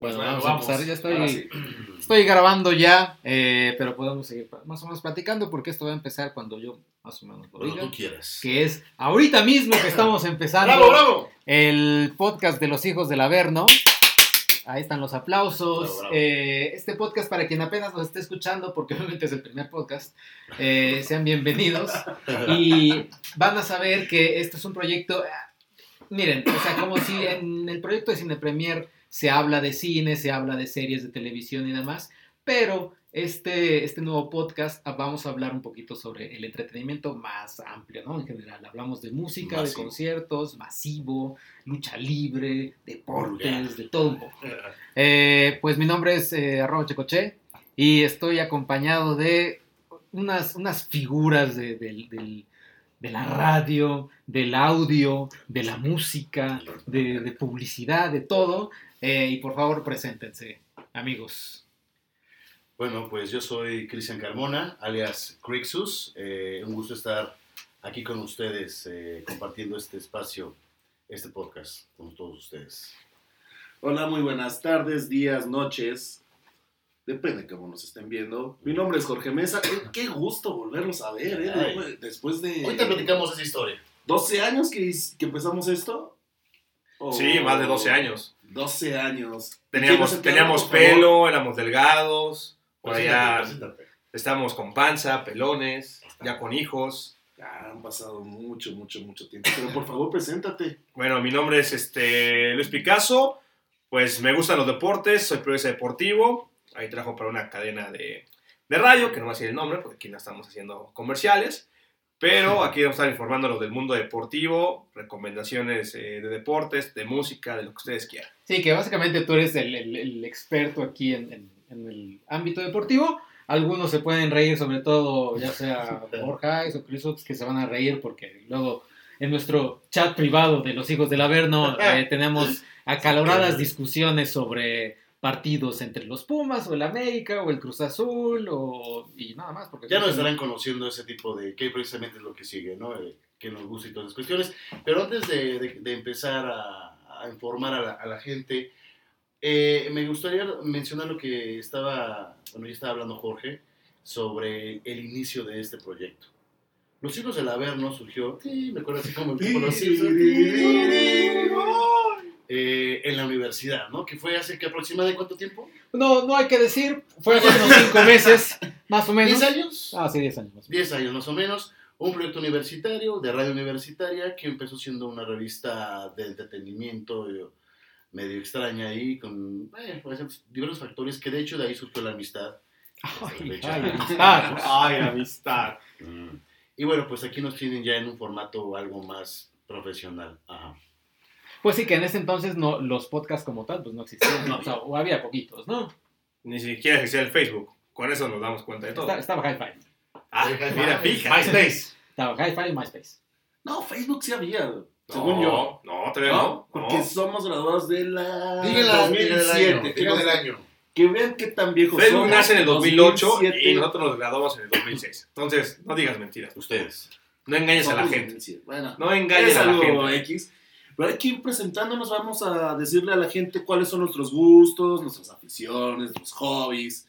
Bueno, Bueno, vamos, vamos. a empezar. Ya estoy, sí. estoy grabando ya, eh, pero podemos seguir más o menos platicando porque esto va a empezar cuando yo más o menos lo Cuando diga. tú quieras. Que es ahorita mismo que estamos empezando ¡Bravo, bravo! el podcast de los hijos del Averno. Ahí están los aplausos. Bravo. Eh, este podcast, para quien apenas nos esté escuchando, porque obviamente es el primer podcast, eh, sean bienvenidos. Y van a saber que esto es un proyecto. Miren, o sea, como si en el proyecto de Cine Premier se habla de cine, se habla de series de televisión y demás, pero este, este nuevo podcast ah, vamos a hablar un poquito sobre el entretenimiento más amplio, ¿no? En general, hablamos de música, de conciertos, masivo, lucha libre, deportes, de todo un poco. Eh, pues mi nombre es eh, arroba checoche y estoy acompañado de unas, unas figuras de, del- de la radio, del audio, de la música, de, de publicidad, de todo. Eh, y por favor, preséntense, amigos. Bueno, pues yo soy Cristian Carmona, alias Crixus. Eh, un gusto estar aquí con ustedes, eh, compartiendo este espacio, este podcast con todos ustedes. Hola, muy buenas tardes, días, noches. Depende de cómo nos estén viendo. Mi nombre es Jorge Mesa. Eh, qué gusto volverlos a ver, ¿eh? Después de Ahorita platicamos esa historia. 12 años que, que empezamos esto. ¿O Sí, más de 12 años. 12 años. Teníamos, ¿Quién nos teníamos pelo, éramos delgados, por allá estábamos con panza, pelones, ya con hijos. Ya han pasado mucho, mucho, mucho tiempo. Pero por favor, preséntate. Bueno, mi nombre es este, Luis Picasso, pues me gustan los deportes, soy periodista deportivo, ahí trabajo para una cadena de, de radio, que no va a decir el nombre, porque aquí no estamos haciendo comerciales, pero aquí vamos a estar informándolos del mundo deportivo, recomendaciones eh, de deportes, de música, de lo que ustedes quieran. Sí, que básicamente tú eres el, el- el experto aquí en, en- en el ámbito deportivo. Algunos se pueden reír, sobre todo, ya sea Borja o Chris Oaks, que se van a reír porque luego en nuestro chat privado de los hijos del Averno eh, tenemos acaloradas discusiones sobre partidos entre los Pumas o el América o el Cruz Azul o y nada más. Porque Ya nos estarán conociendo ese tipo de, que precisamente es lo que sigue, ¿no? Eh, que nos gusta y todas esas cuestiones. Pero antes de, de- de empezar a, a informar a la, a la gente, eh, me gustaría mencionar lo que estaba, bueno, ya estaba hablando Jorge, sobre el inicio de este proyecto. Los hijos del Averno surgió, sí, me acuerdo así como el tipo de los Simpsons, eh, en la universidad, ¿no? Que fue hace que aproximadamente cuánto tiempo? No, no hay que decir, fue hace unos cinco meses, más o menos. ¿10 años? Ah, sí, 10 años. más. 10 años más o menos, un proyecto universitario, de radio universitaria, que empezó siendo una revista de entretenimiento eh, medio extraña ahí, con eh, diversos factores, que de hecho de ahí surgió la amistad. Ay, amistad. Ay, amistad. Y bueno, pues aquí nos tienen ya en un formato algo más profesional. Ajá. Pues sí, que en ese entonces no, los podcasts como tal pues no existían, No o sea, o había poquitos, ¿no? Ni siquiera existía el Facebook, con eso nos damos cuenta de todo. Está- estaba Hi-Fi, Ah, mira, fíjate. MySpace. estaba Hi-Fi y MySpace. No, Facebook sí había, según no, yo. No, todavía ¿No? no. Porque no. somos graduados de la Díganla, díganla el 2007. año. que, díganla el año. que vean qué tan viejos Facebook somos. nace en el 2008 2007. y nosotros nos graduamos en el 2006. Entonces, no digas mentiras. Ustedes. No engañes a la gente. 2007. Bueno, No es engañes a la gente. X. Pero aquí presentándonos vamos a decirle a la gente cuáles son nuestros gustos, nuestras aficiones, nuestros hobbies.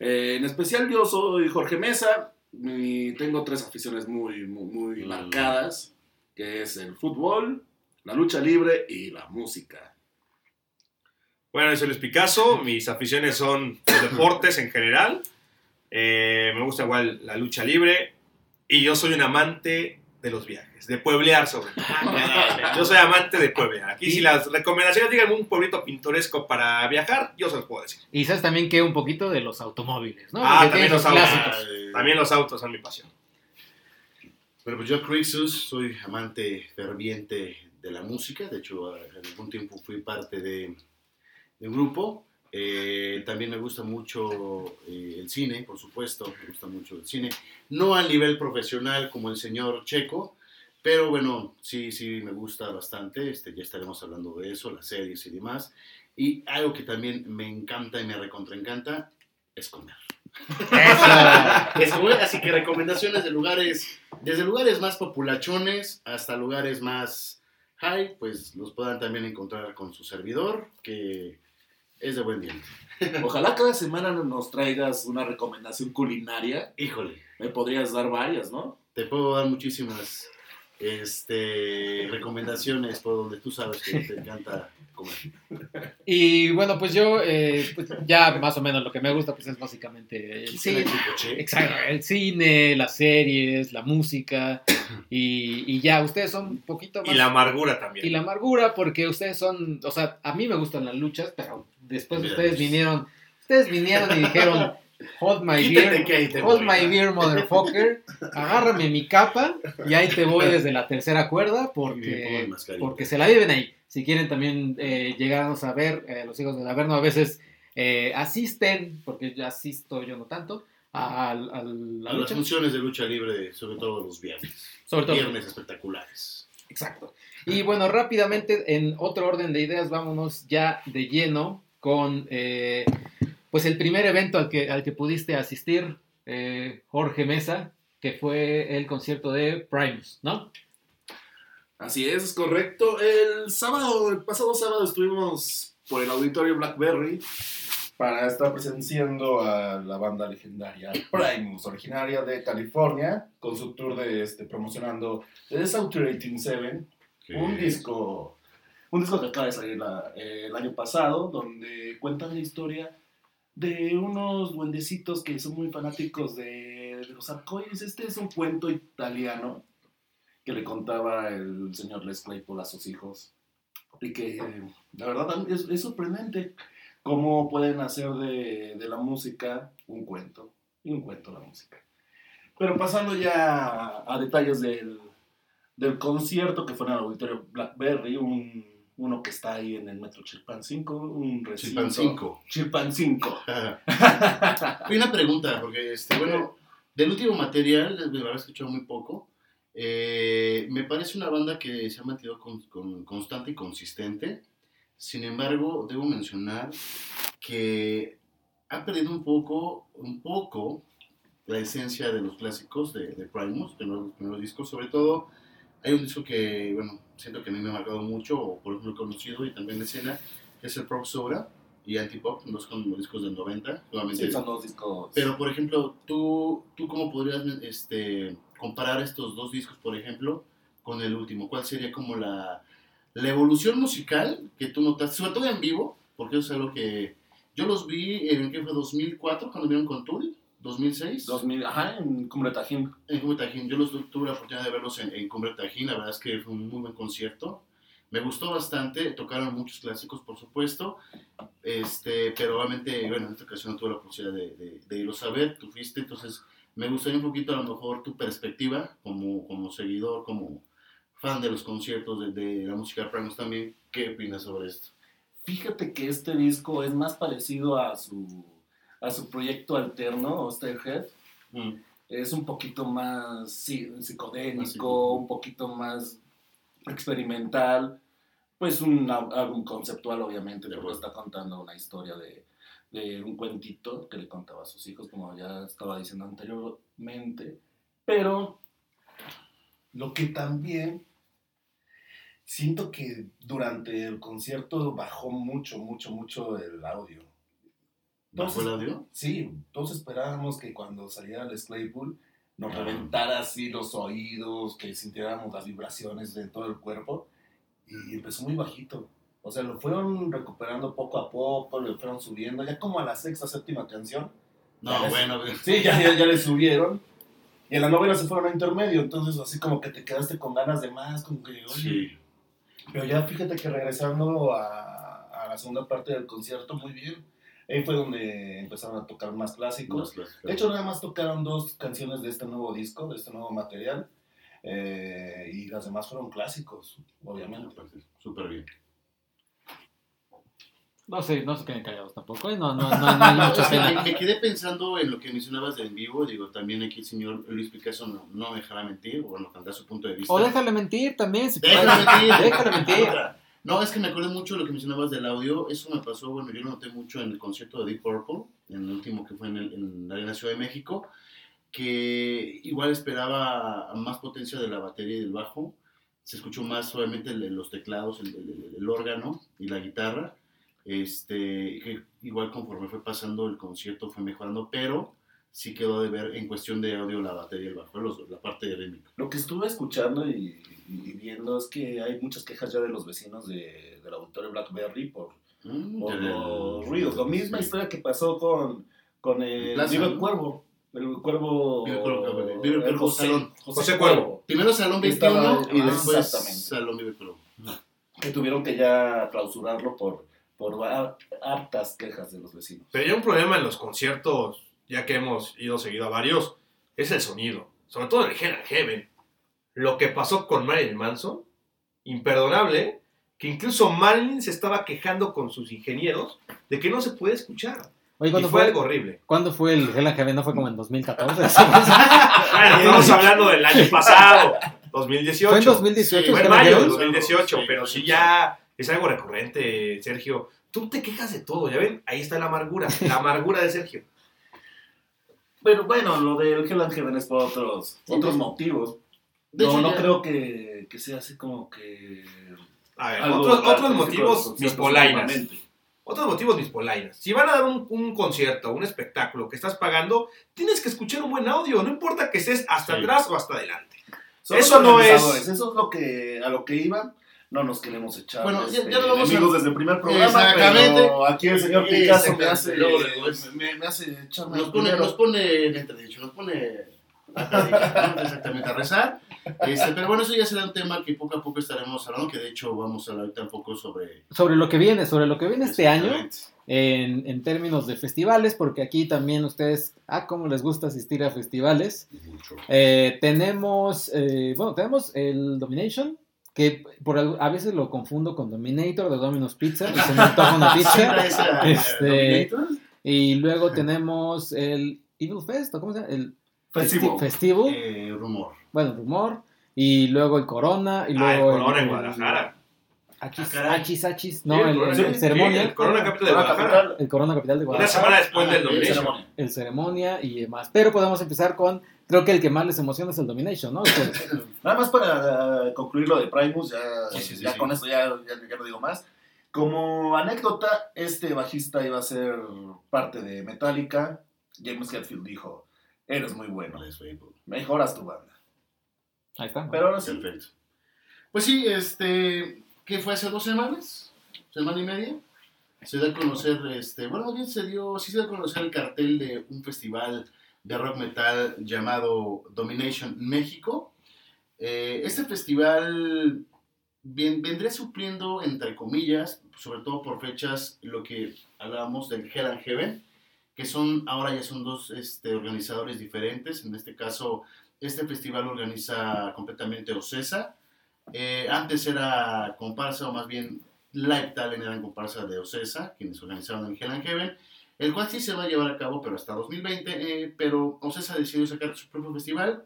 Eh, en especial yo soy Jorge Mesa y tengo tres aficiones muy, muy, muy Mm. marcadas, que es el fútbol, la lucha libre y la música. Bueno, yo soy Luis Picasso. Mis aficiones son los deportes en general. Eh, me gusta igual la lucha libre. Y yo soy un amante de los viajes, de pueblear sobre todo. Yo soy amante de pueblear. Aquí, si las recomendaciones digan un pueblito pintoresco para viajar, yo se los puedo decir. Y sabes también que un poquito de los automóviles, ¿no? Ah, también los autos. clásicos. También los autos son mi pasión. Bueno, pues yo, Crixus, soy amante ferviente de la música. De hecho, en algún tiempo fui parte de, de un grupo. Eh, también me gusta mucho eh, el cine, por supuesto. Me gusta mucho el cine. No a nivel profesional como el señor Checo, pero bueno, sí, sí, me gusta bastante. Este, ya estaremos hablando de eso, las series y demás. Y algo que también me encanta y me recontraencanta es comer. Es comer, así que recomendaciones de lugares, desde lugares más populachones hasta lugares más high, pues los puedan también encontrar con su servidor, que es de buen diente. Ojalá cada semana nos traigas una recomendación culinaria. Híjole, Me podrías dar varias, ¿no? te puedo dar muchísimas este, recomendaciones por donde tú sabes que te encanta comer. Y bueno, pues yo, eh, pues ya más o menos lo que me gusta, pues es básicamente el Sí, cine. Exacto, el cine, las series, la música y, y ya, ustedes son un poquito más... Y la amargura también. y la amargura, porque ustedes son, o sea, a mí me gustan las luchas, pero después ustedes pues. vinieron, ustedes vinieron y dijeron, hold my beer, te hold voy. my beer, motherfucker, agárrame mi capa y ahí te voy desde la tercera cuerda porque, porque se la viven ahí. Si quieren también eh, llegarnos a ver, eh, los hijos del Averno a veces eh, asisten, porque yo asisto yo no tanto, a, a- a la A las funciones de lucha libre, sobre todo los viernes. Sobre todo. Viernes espectaculares. Exacto. Y bueno, rápidamente, en otro orden de ideas, vámonos ya de lleno con eh, pues el primer evento al que, al que pudiste asistir, eh, Jorge Mesa, que fue el concierto de Primus, ¿no? Así es, es correcto. El sábado, el pasado sábado estuvimos por el auditorio Blackberry para estar presenciando a la banda legendaria Primus, originaria de California, con su tour de este, promocionando The Saturating Seven, un disco, un disco que acaba de salir la- eh, el año pasado, donde cuentan la historia de unos duendecitos que son muy fanáticos de, de los arcoíris. Este es un cuento italiano que le contaba el señor Les Claypool a sus hijos. Y que eh, la verdad es, es sorprendente cómo pueden hacer de, de la música un cuento. Y un cuento la música. Pero pasando ya a, a detalles del, del concierto que fue en el auditorio Blackberry, un, uno que está ahí en el metro Chilpancingo, un recinto. Chilpancingo. Chilpancingo. Y una pregunta, porque, este, bueno, del último material, me habrá escuchado muy poco. eh, me parece una banda que se ha mantenido con- con- constante y consistente. Sin embargo, debo mencionar que ha perdido un poco, un poco la esencia de los clásicos de, de Primus, de los primeros discos. Sobre todo, hay un disco que, bueno, siento que a mí me ha marcado mucho, o por ejemplo conocido y también de escena, que es el Prog Sobra y Antipop, dos discos del 90. Nuevamente, Sí, son dos discos. pero, por ejemplo, ¿tú, ¿tú cómo podrías este, comparar estos dos discos, por ejemplo, con el último? ¿Cuál sería como la, la evolución musical que tú notas, sobre todo en vivo? Porque eso es algo que yo los vi en, ¿qué fue? 2004, cuando vieron con Turi, 2006. 2000, ajá, en Cumbre Tajín. En Cumbre Tajín, yo los tuve la oportunidad de verlos en, en Cumbre Tajín, la verdad es que fue un muy buen concierto. Me gustó bastante, tocaron muchos clásicos, por supuesto, este, pero obviamente, bueno, en esta ocasión no tuve la oportunidad de, de, de irlos a ver, tú fuiste, entonces me gustaría un poquito a lo mejor tu perspectiva como, como seguidor, como fan de los conciertos, de, de la música de Primus también, ¿qué opinas sobre esto? Fíjate que este disco es más parecido a su, a su proyecto alterno, Osterhead. Es un poquito más sí, psicodélico. un poquito más experimental. Pues un álbum conceptual, obviamente, De porque está contando una historia de, de un cuentito que le contaba a sus hijos, como ya estaba diciendo anteriormente. Pero lo que también siento que durante el concierto bajó mucho, mucho, mucho el audio. ¿Bajó el audio? Sí, todos esperábamos que cuando saliera el Claypool nos Ah. reventara así los oídos, que sintiéramos las vibraciones de todo el cuerpo. Y empezó muy bajito. O sea, lo fueron recuperando poco a poco, lo fueron subiendo. Ya como a la sexta, séptima canción. No, bueno, Sí, ya, ya, ya le subieron. Y en la novela se fueron a intermedio. Entonces, así como que te quedaste con ganas de más, como que, oye. sí. Pero ya fíjate que regresando a, a la segunda parte del concierto, muy bien. Ahí fue donde empezaron a tocar más clásicos. Más. De hecho, nada más tocaron dos canciones de este nuevo disco, de este nuevo material. eh, y las demás fueron clásicos, obviamente. Súper bien. No sé, no se queden callados tampoco, ¿eh? no, no, no, no hay mucha pena. me, me quedé pensando en lo que mencionabas de en vivo. Digo, también aquí el señor Luis Picasso no, no me dejará mentir, o bueno, tendrá su punto de vista. O déjale mentir también, si. Déjale mentir. Déjale mentir. No, es que me acordé mucho de lo que mencionabas del audio. Eso me pasó, bueno, yo lo noté mucho en el concierto de Deep Purple, en el último que fue en, la Ciudad de México, que igual esperaba más potencia de la batería y del bajo. Se escuchó más, obviamente, los teclados, el, órgano y la guitarra. Este, igual conforme fue pasando el concierto fue mejorando, pero sí quedó de ver en cuestión de audio la batería y el bajo, la parte de rítmica. Lo que estuve escuchando y, y viendo es que hay muchas quejas ya de los vecinos de, del auditorio Blackberry por, Mm, por los ruidos. Lo misma sí. historia que pasó con, con el Plaza, Vive el Cuervo. El Cuervo. Vive el Cuervo, Vive el Cuervo José, Salón. José Cuervo. Primero Salón Estaba- 21 y ah, después exactamente. Salón Vive Perú. Que tuvieron que ya clausurarlo por, por har- hartas quejas de los vecinos. Pero hay un problema en los conciertos, ya que hemos ido seguido a varios, es el sonido. Sobre todo en el Hell Heaven. Lo que pasó con Marilyn Manson, imperdonable, que incluso Marilyn se estaba quejando con sus ingenieros de que no se puede escuchar. Oye, Y ¿cuándo fue fue, algo horrible. ¿cuándo fue el Hell and Heaven? ¿No fue como en 2014? Bueno, estamos hablando del año pasado, 2018. ¿Fue en 2018? Sí, Fue en mayo de Heaven? 2018, Sí, pero sí, ya es algo recurrente, Sergio. Tú te quejas de todo, ¿ya ven? Ahí está la amargura, la amargura de Sergio. Pero bueno, lo del Hell and Heaven es por otros, Sí, otros sí. motivos. De no, hecho, no ya- creo que, que sea así como que. A ver, algo otros, otros motivos, mis polainas. Otros motivos, mis polainas. Si van a dar un, un concierto, un espectáculo que estás pagando, tienes que escuchar un buen audio. No importa que estés hasta Sí. atrás o hasta adelante. Son Eso no es- Eso es lo que, a lo que iban. No nos queremos echar Bueno, ya- este, ya lo vamos a- desde el primer programa, Exactamente. pero aquí el señor Picasso me hace, me, me hace echarme nos pone, nos pone en entredicho, nos pone exactamente a rezar. Este, pero bueno, eso ya será un tema que poco a poco estaremos hablando, que de hecho vamos a hablar ahorita un poco sobre... sobre lo que viene, sobre lo que viene este año en, en términos de festivales, porque aquí también ustedes, ah, cómo les gusta asistir a festivales. Mucho. Eh, tenemos, eh, bueno, tenemos el Domination, que por a veces lo confundo con Dominator de Domino's Pizza, y se me antoja una pizza. Siempre esa- Este, Dominator. Y luego tenemos el Evil Fest, ¿o ¿cómo se llama? El Festivo. Festi- Festivo, Eh, rumor. Bueno, Rumor, y luego el Corona, y Ah, luego el Corona en Guadalajara. Achis, Ah, achis, achis, Sí, no, el, Corona- el- el sí, ceremonia, el Corona Capital de Guadalajara. El Corona Capital de Una Guadalajara, semana después Ah, del sí, Domination. ceremonia. el ceremonia y demás. Pero podemos empezar con, creo que el que más les emociona es el Domination, ¿no? Nada más para eh, concluir lo de Primus, ya, Sí, sí, sí, ya sí. con eso ya, ya, ya no digo más. Como anécdota, este bajista iba a ser parte de Metallica. James Hetfield dijo, eres muy bueno, mejoras tu banda. Ahí está. Pero ahora sí, Perfecto. Pues sí, este, ¿qué fue hace dos semanas? ¿Semana y media? Se dio a conocer, este, bueno, más bien se dio, sí se dio a conocer el cartel de un festival de rock metal llamado Domination México. Eh, este festival bien, vendría supliendo, entre comillas, sobre todo por fechas, lo que hablábamos del Hell and Heaven, que son, ahora ya son dos este, organizadores diferentes. En este caso, este festival lo organiza completamente Ocesa. Eh, antes era comparsa, o más bien Live Talent era en comparsa de Ocesa, quienes organizaron el Hell and Heaven, el cual sí se va a llevar a cabo, pero hasta 2020. eh, pero Ocesa decidió sacar su propio festival,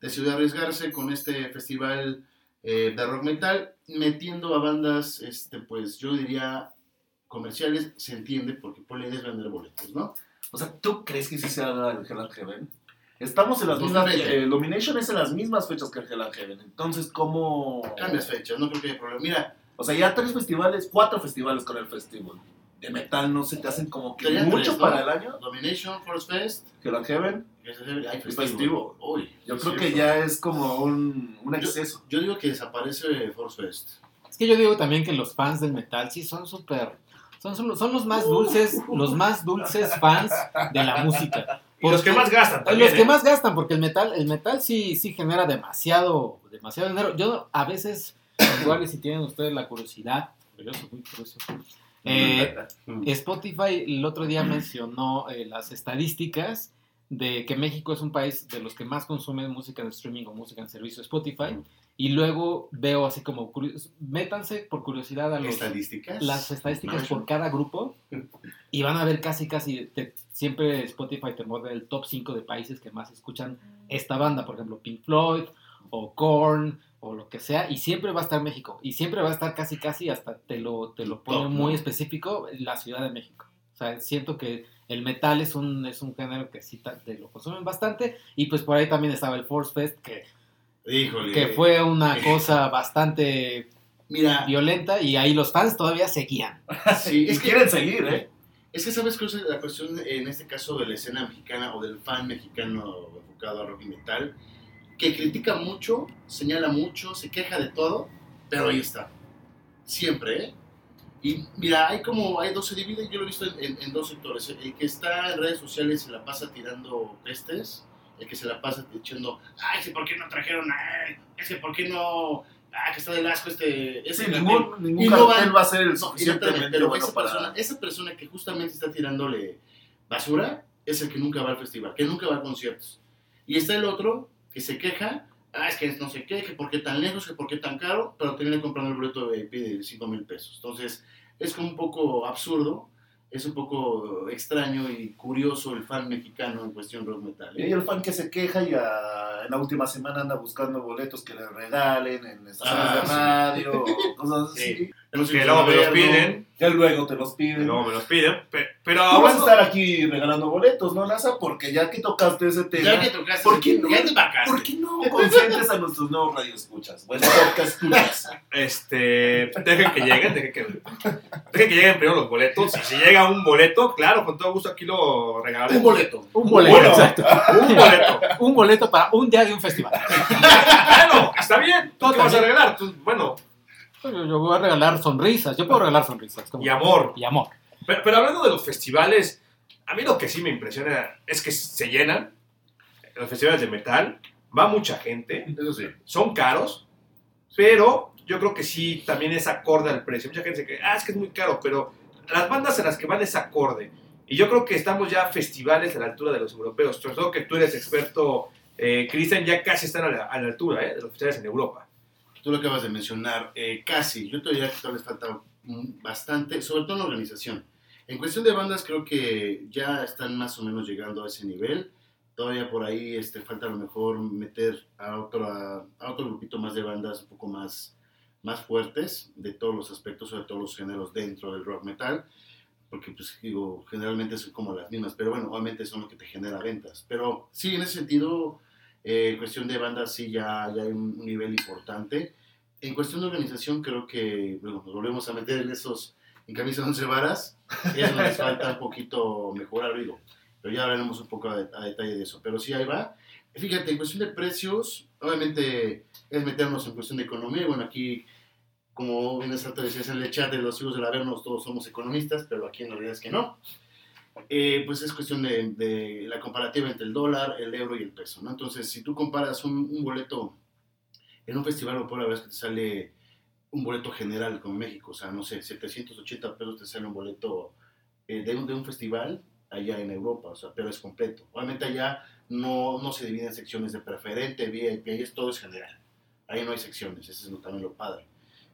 decidió arriesgarse con este festival eh, de rock metal, metiendo a bandas, este, pues yo diría comerciales, se entiende, porque por la idea es vender boletos, ¿no? o sea, ¿tú crees que sí se haga el Hell and Heaven? Estamos en las mismas, no sé. eh, Domination es en las mismas fechas que el Hell and Heaven. Entonces, ¿cómo...? Cambias fechas, no creo que haya problema. Mira, O sea, ya tres festivales, cuatro festivales con el festival. De metal no se te hacen como que mucho tres, ¿no? para el año. Domination, Force Fest, Hell and Heaven. hay festivo. Uy, Yo creo que cierto. ya es como un, un Yo- exceso. Yo digo que desaparece Force Fest. Es que yo digo también que los fans del metal sí son súper. Son, son, son los más dulces, los más dulces fans de la música. Y los que más gastan Los también. que ¿eh? más gastan, porque el metal, el metal sí, sí genera demasiado, demasiado dinero. Yo a veces, igual si tienen ustedes la curiosidad, yo soy muy curioso. eh, Spotify el otro día mencionó eh, las estadísticas de que México es un país de los que más consumen música en streaming o música en servicio Spotify. Y luego veo así como, métanse por curiosidad a los, Estadísticas. las estadísticas por cada grupo y van a ver casi, casi, te- siempre Spotify te mueve el top 5 de países que más escuchan esta banda, por ejemplo, Pink Floyd o Korn o lo que sea, y siempre va a estar México, y siempre va a estar casi, casi, hasta te lo, te lo pone muy ¿no? específico, la Ciudad de México. O sea, siento que el metal es un, es un género que sí te lo consumen bastante, y pues por ahí también estaba el Force Fest, que Híjole. que fue una cosa bastante Mira, violenta y ahí los fans todavía seguían. sí, Y es que, quieren seguir, ¿eh? es que sabes es la cuestión en este caso de la escena mexicana o del fan mexicano enfocado a rock y metal, que critica mucho, señala mucho, se queja de todo, pero ahí está. Siempre, ¿eh? Y mira, hay como, hay dos, se divide, yo lo he visto en, en- en dos sectores. El que está en redes sociales se la pasa tirando pestes, el que se la pasa echando, ay, es que ¿por qué no trajeron a él? Es que ¿por qué no? Ah, que está del asco este... ese Sí, cartel". ningún, ningún no van- va a ser el suficientemente pero bueno esa, para... persona, esa persona que justamente está tirándole basura es el que nunca va al festival, que nunca va a conciertos. Y está el otro que se queja, ah, es que no sé qué, que por qué tan lejos, que por qué tan caro, pero termina comprando el boleto de VIP de 5 mil pesos. Entonces, es como un poco absurdo, es un poco extraño y curioso el fan mexicano en cuestión rock metal. Y ¿eh? hay el fan que se queja y a- en la última semana anda buscando boletos que le regalen en estaciones Ah, de sí. radio, cosas así. Sí. Que luego me los piden, Que luego te los que piden. luego me los piden. Pero vas a estar aquí regalando boletos, ¿no, NASA? Porque ya que tocaste ese tema, Ya que tocaste, ¿Por qué no? ya te. ¿por qué no consientes a nuestros nuevos radioescuchas? Bueno, podcast escuchas. Este, dejen que lleguen, dejen que, dejen que lleguen primero los boletos. Y si llega un boleto, claro, con todo gusto aquí lo regalaremos. Un boleto. Un boleto, Bueno. exacto. Un boleto. Un boleto para un día de un festival. Bueno, está bien. ¿Tú qué vas a regalar? Tú, bueno, Yo, yo voy a regalar sonrisas. Yo puedo regalar sonrisas. y amor. Y amor. Pero, pero hablando de los festivales, a mí lo que sí me impresiona es que se llenan los festivales de metal, va mucha gente, Eso sí. son caros, pero yo creo que sí también es acorde al precio. Mucha gente dice que, ah, es que es muy caro, pero las bandas a las que van es acorde. Y yo creo que estamos ya a festivales a la altura de los europeos. Sobre todo que tú eres experto, eh, Cristian, ya casi están a la, a la altura eh, de los festivales en Europa. Tú lo acabas de mencionar, eh, casi. Yo te diría que todavía les falta bastante, sobre todo en la organización. En cuestión de bandas, creo que ya están más o menos llegando a ese nivel. Todavía por ahí este, falta a lo mejor meter a otro, a, otro grupito más de bandas un poco más, más fuertes de todos los aspectos, sobre todos los géneros dentro del rock metal. Porque, pues, digo, generalmente son como las mismas, pero bueno, obviamente son lo que te genera ventas. Pero sí, en ese sentido, eh, cuestión de bandas, sí, ya, ya hay un nivel importante. En cuestión de organización, creo que bueno, nos volvemos a meter en esos, en camisa de once varas. Es donde les falta un poquito mejorar, digo. Pero ya hablaremos un poco a, de- a detalle de eso. Pero sí, ahí va. Fíjate, en cuestión de precios, obviamente es meternos en cuestión de economía. Bueno, aquí, como bien exacto decías en el chat de los hijos del Avernos, todos somos economistas, pero aquí en realidad es que no. Eh, pues es cuestión de, la comparativa entre el dólar, el euro y el peso. Entonces, si tú comparas un, boleto en un festival por la vez que te sale un boleto general como México, o sea, no sé, 780 pesos te sale un boleto eh, de, un, de un festival allá en Europa, o sea, pero es completo. Obviamente allá no, no se divide en secciones de preferente, VIP, ahí es todo es general. Ahí no hay secciones, eso es lo- también lo padre.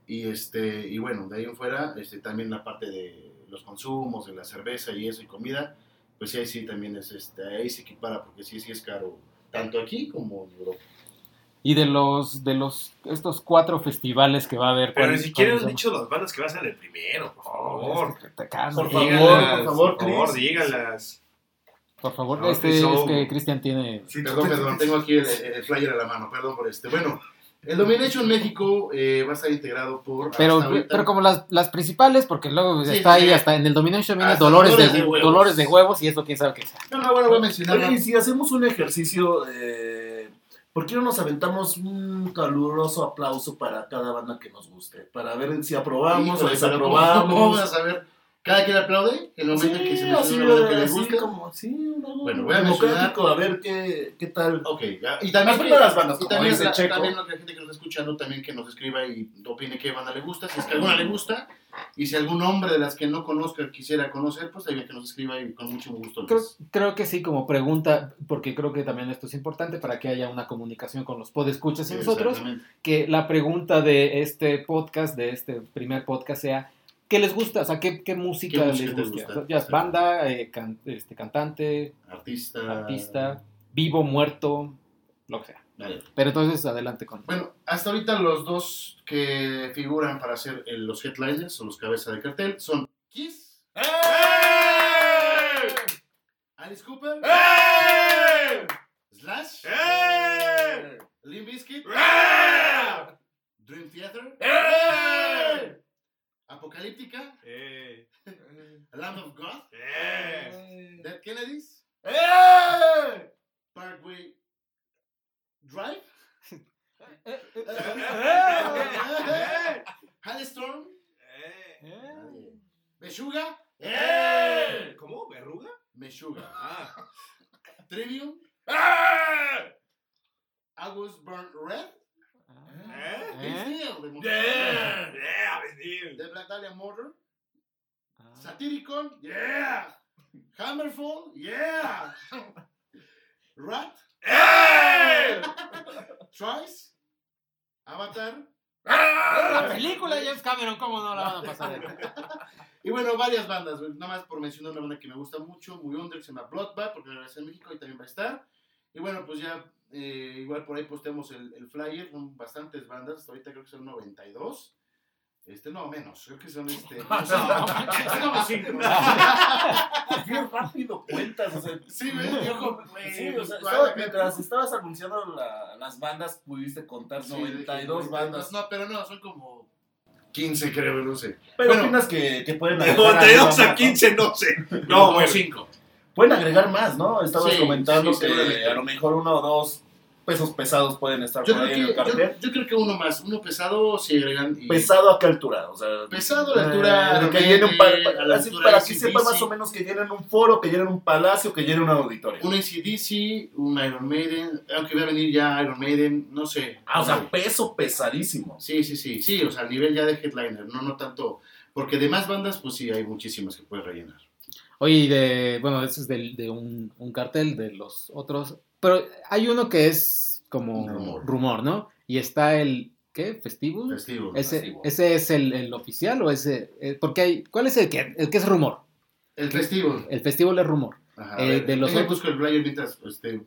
Y, este, y bueno, de ahí en fuera, este, también la parte de los consumos, de la cerveza y eso y comida, pues sí, ahí sí también es, este, ahí se equipara, porque sí, sí es caro, tanto aquí como en Europa. Y de los, de los, estos cuatro festivales que va a haber. Pero ni ¿cuáles- siquiera han cuáles dicho las bandas que van a ser el primero, por son? favor. Por favor, por favor, por favor, Chris. díganlas. Por favor, No, este que es que Cristian tiene. Sí, Perdón, perdón, tengo aquí el, el flyer a la mano, perdón por este. Bueno, el Domination México eh, va a estar integrado por... Pero, pero como las, las principales, porque luego Sí, está sí, ahí, sí. hasta en el Domination viene Dolores, Dolores de. Dolores de Huevos y eso quién sabe qué sea. No, no, bueno, voy a mencionar... Oye, si hacemos un ejercicio, eh, ¿por qué no nos aventamos un caluroso aplauso para cada banda que nos guste? Para ver si aprobamos o Híjole, pero ¿cómo- desaprobamos. ¿Cómo vas a ver? ¿Cada quien aplaude? En el momento en que se Sí, menciona banda que les así guste. como, sí, un Bueno, voy a democrático, a ver qué, qué tal. Ok, ya. Y Las también, que, primeras bandas, y también, la, también la gente que nos está escuchando, también que nos escriba y opine qué banda le gusta, si es que alguna le gusta, y si algún nombre de las que no conozca quisiera conocer, pues también que nos escriba y con mucho gusto. Creo, creo que sí, como pregunta, porque creo que también esto es importante para que haya una comunicación con los podescuchas y nosotros, que la pregunta de este podcast, de este primer podcast, sea ¿qué les gusta? O sea, ¿qué, qué música ¿Qué les música gusta? gusta? O sea, ya es banda, eh, can- este, cantante, Artista. artista, vivo, muerto, lo que sea. Vale. Pero entonces, adelante con... Bueno, hasta ahorita los dos que figuran para ser el- los headliners o los cabezas de cartel son Kiss, ¡Eh! Alice Cooper, ¡Eh! Slash, ¡Eh! Limp Bizkit, ¡Eh! Dream Theater ¡Eh! Apocalíptica. Eh. Land of God. Eh. Dead Kennedys. Eh. Parkway Drive. Eh, Halestorm. Meshuga. ¿Cómo? ¿Verruga? Meshuga. Ah. Trivium. August Burn Red. ¿Eh? Vince ¿Eh? Neil, de Motorhead, Yeah. Yeah, Vinil. de Black Dahlia Murder, Ah. Satyricon, yeah, Hammerfall, yeah, Rat, ¡Eh! Trice, Avatar, La ¡Ah! película de James Cameron, ¿cómo no la van a pasar? y bueno, varias bandas, nada más por mencionar una banda que me gusta mucho, muy under, que se llama Bloodbath, porque la en México y también va a estar. Y bueno, pues ya, eh, igual por ahí posteamos el, el flyer, son bastantes bandas, hasta ahorita creo que son 92. Este, no, menos, creo que son este. no, como cinco. Qué rápido cuentas, o sea, Sí, yo Sí, o sea, mientras estabas anunciando la- las bandas, pudiste contar Sí, 92 dije, bandas. No, pero no, son como 15, creo, no sé. Pero Bueno. opinas que, que pueden De agregar 92 algo a más, 15, no sé. No, No, como bueno. 5. Pueden agregar más, ¿no? Estabas Sí, comentando sí, que a lo mejor uno o dos pesos pesados pueden estar Yo por ahí en el cartel. yo, yo creo que uno más, uno pesado si agregan. y- ¿Pesado a qué altura? O sea, Pesado a la altura eh, que llene un a la así para de que sepa más o menos que llenen un foro, que llenen un palacio, que llenen un auditorio. Un ACDC, un Iron Maiden, aunque va a venir ya Iron Maiden, no sé. Ah, o sea, peso pesadísimo. Sí, sí, sí, sí, o sea, al nivel ya de headliner, no, no tanto. Porque de más bandas, pues sí, hay muchísimas que puedes rellenar. Oye, y de, bueno, eso es del- de, un, un cartel de los otros, pero hay uno que es como Rumor. rumor, ¿no? Y está el, ¿qué? ¿Festival? Festivo. ¿Ese, Festival. ¿Ese es el, el oficial o ese? eh, porque hay, ¿Cuál es el que, el que es rumor? El festivo. El festival es rumor. Ajá, Eh, ver, de los otros- busco el flyer mientras este,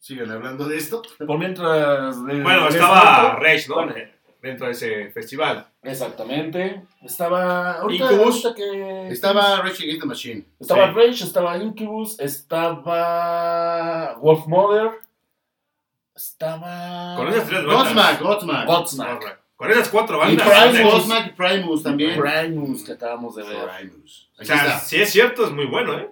sigan hablando de esto. Por mientras... eh, Bueno, estaba Rage, ¿no? Bueno. Dentro de ese festival. Exactamente. Estaba... Ahorita, Incubus. ahorita que... Estaba Rage Against the Machine. Estaba Sí. Rage, estaba Incubus, estaba Wolf Mother, estaba... Con esas tres bandas. Godsmack, Godsmack. Godsmack. Con esas cuatro Y bandas. Primus. Godsmack y Primus también. Primus que acabamos de ver. Primus. O Aquí sea, está. si es cierto, es muy bueno, ¿eh?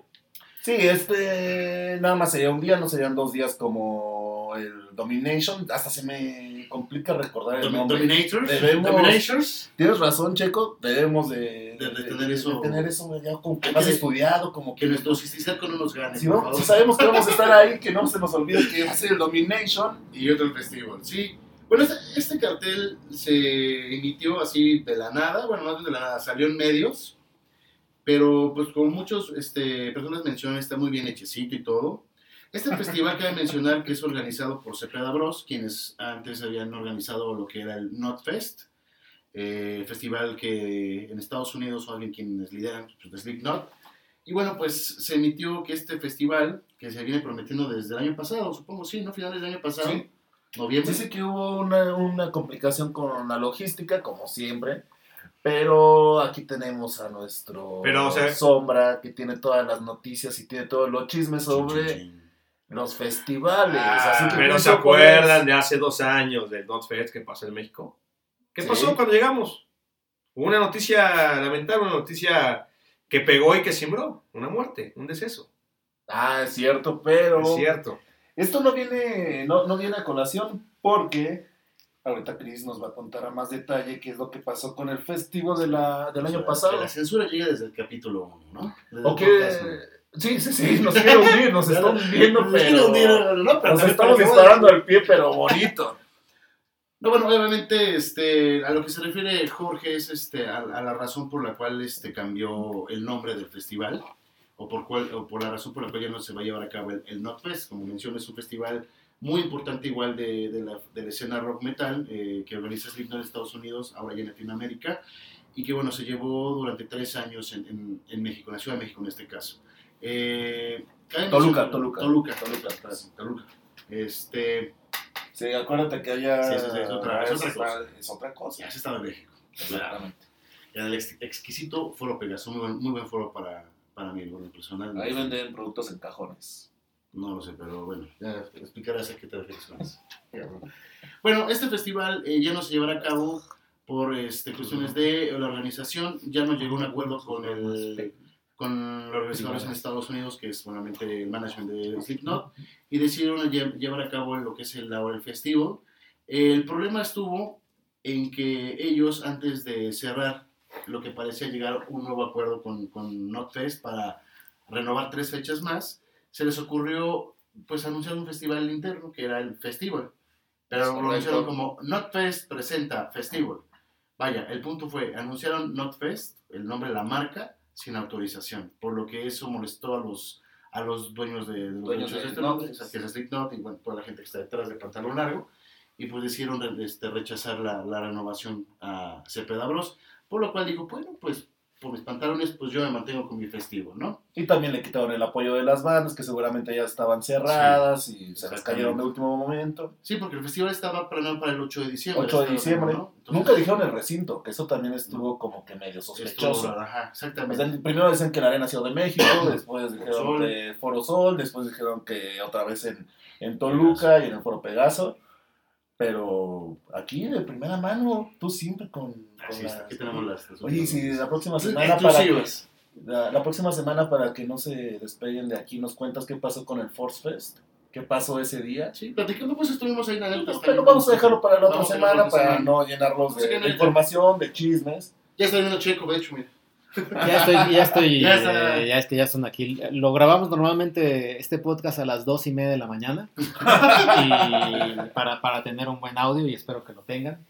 Sí, este nada más sería un día, no serían dos días como el Domination. Hasta se me complica recordar el nombre. Dominators. Debemos- Dominators. Tienes razón, Checo, debemos de, De- de tener eso- de tener eso ya como que más que- estudiado, como Que que nuestro Cisticerco no nos gane. si, por no- favor. si sabemos que vamos a estar ahí, que no se nos olvide que va a ser el Domination. Y otro el festival, sí. Bueno, este, este cartel se emitió así de la nada, bueno, más bien de la nada, salió en medios, pero pues como muchos este, personas mencionan, está muy bien hechecito y todo. Este festival cabe mencionar que es organizado por Cepeda Bros, quienes antes habían organizado lo que era el Notfest, eh, festival que en Estados Unidos son alguien quienes lideran, pues, Slipknot. Y bueno, pues se emitió que este festival, que se viene prometiendo desde el año pasado, supongo, sí, ¿no? Finales del año pasado, Sí. noviembre. Dice que hubo una, una complicación con la logística, como siempre. Pero aquí tenemos a nuestro Pero, o sea- Sombra, que tiene todas las noticias y tiene todos los chismes sobre Chin, chin, chin. Los festivales. Ah, así que pero ¿se acuerdan de hace dos años del Notfest que pasó en México? ¿Qué Sí. pasó cuando llegamos? Hubo una noticia lamentable, una noticia que pegó y que sembró. Una muerte, un deceso. Ah, es cierto, pero Es cierto. esto no viene, no, no viene a colación porque ahorita Chris nos va a contar a más detalle qué es lo que pasó con el festival de la, del O año sea, pasado. La censura llega desde el capítulo 1, ¿no? Desde O. Sí, sí, sí, nos quiere hundir, nos está hundiendo, pero... Nos estamos disparando al pie, pero bonito. No, bueno, obviamente, este, a lo que se refiere Jorge es este, a, a la razón por la cual este, cambió el nombre del festival, o por, cual, o por la razón por la cual ya no se va a llevar a cabo el, el Notfest. Como mencioné, es un festival muy importante igual de, de la, de la escena rock metal eh, que organiza Slipknot en Estados Unidos, ahora ya en Latinoamérica, y que bueno, se llevó durante tres años en, en, en México, en la Ciudad de México en este caso. Eh, Toluca, Toluca. Toluca, Toluca, perdón, Toluca. Este, Sí, acuérdate que haya... Sí, es otra- es otra es cosa. Es otra cosa. ya se estaba en México. Exactamente. En el ex- exquisito Foro Pegaso, muy buen, muy buen foro para, para mí, bueno, personal. Ahí venden productos en cajones. No lo sé, pero bueno, ya explicarás a qué te refieres con eso. Bueno, este festival eh, ya no se llevará a cabo por este, cuestiones de la organización. Ya no llegó a un acuerdo con, el, con los organizadores en Estados Unidos, que es normalmente el management de Slipknot, y decidieron lle- llevar a cabo lo que es el, ahora el festival. El problema estuvo en que ellos, antes de cerrar lo que parecía llegar a un nuevo acuerdo con, con Notfest para renovar tres fechas más, se les ocurrió pues anunciar un festival interno que era el Festival. Pero lo anunciaron como NotFest presenta Festival. Vaya, el punto fue, anunciaron NotFest, el nombre de la marca, sin autorización, por lo que eso molestó a los, a los dueños de, de los Dueños de este Not. nombre, o sea, que es Slipknot y bueno, toda la gente que está detrás de Pantalón Largo, y pues decidieron re- este, rechazar la, la renovación a Cepeda Bros, por lo cual digo, bueno, pues por mis pantalones, pues yo me mantengo con mi festivo, ¿no? Y también le quitaron el apoyo de las bandas, que seguramente ya estaban cerradas y se les cayeron de último momento. Sí, porque el festival estaba planeado para el 8 de diciembre. 8 de diciembre. ¿no? Entonces, Nunca dijeron el recinto, que eso también estuvo como que medio estuvo- sospechoso. ajá, exactamente. sea, primero dicen que la Arena Ciudad de México, después dijeron que Foro Sol, después dijeron que otra vez en, en Toluca y en el Foro Pegaso. Pero aquí de primera mano, tú siempre con. con Así las- aquí tenemos las... las Oye, y si la próxima semana para que, Exclusivas. la, la próxima semana para que no se despeguen de aquí nos cuentas qué pasó con el Force Fest, qué pasó ese día. Sí, platicando, pues estuvimos ahí en hasta Pero ahí. vamos a dejarlo para la otra semana para semana. no llenarlos de, información, de chismes. Ya está viendo Checo, de hecho, mira. Ya estoy, ya estoy, Ya eh, es que ya son aquí. Lo grabamos normalmente este podcast a las dos y media de la mañana y para, para tener un buen audio y espero que lo tengan.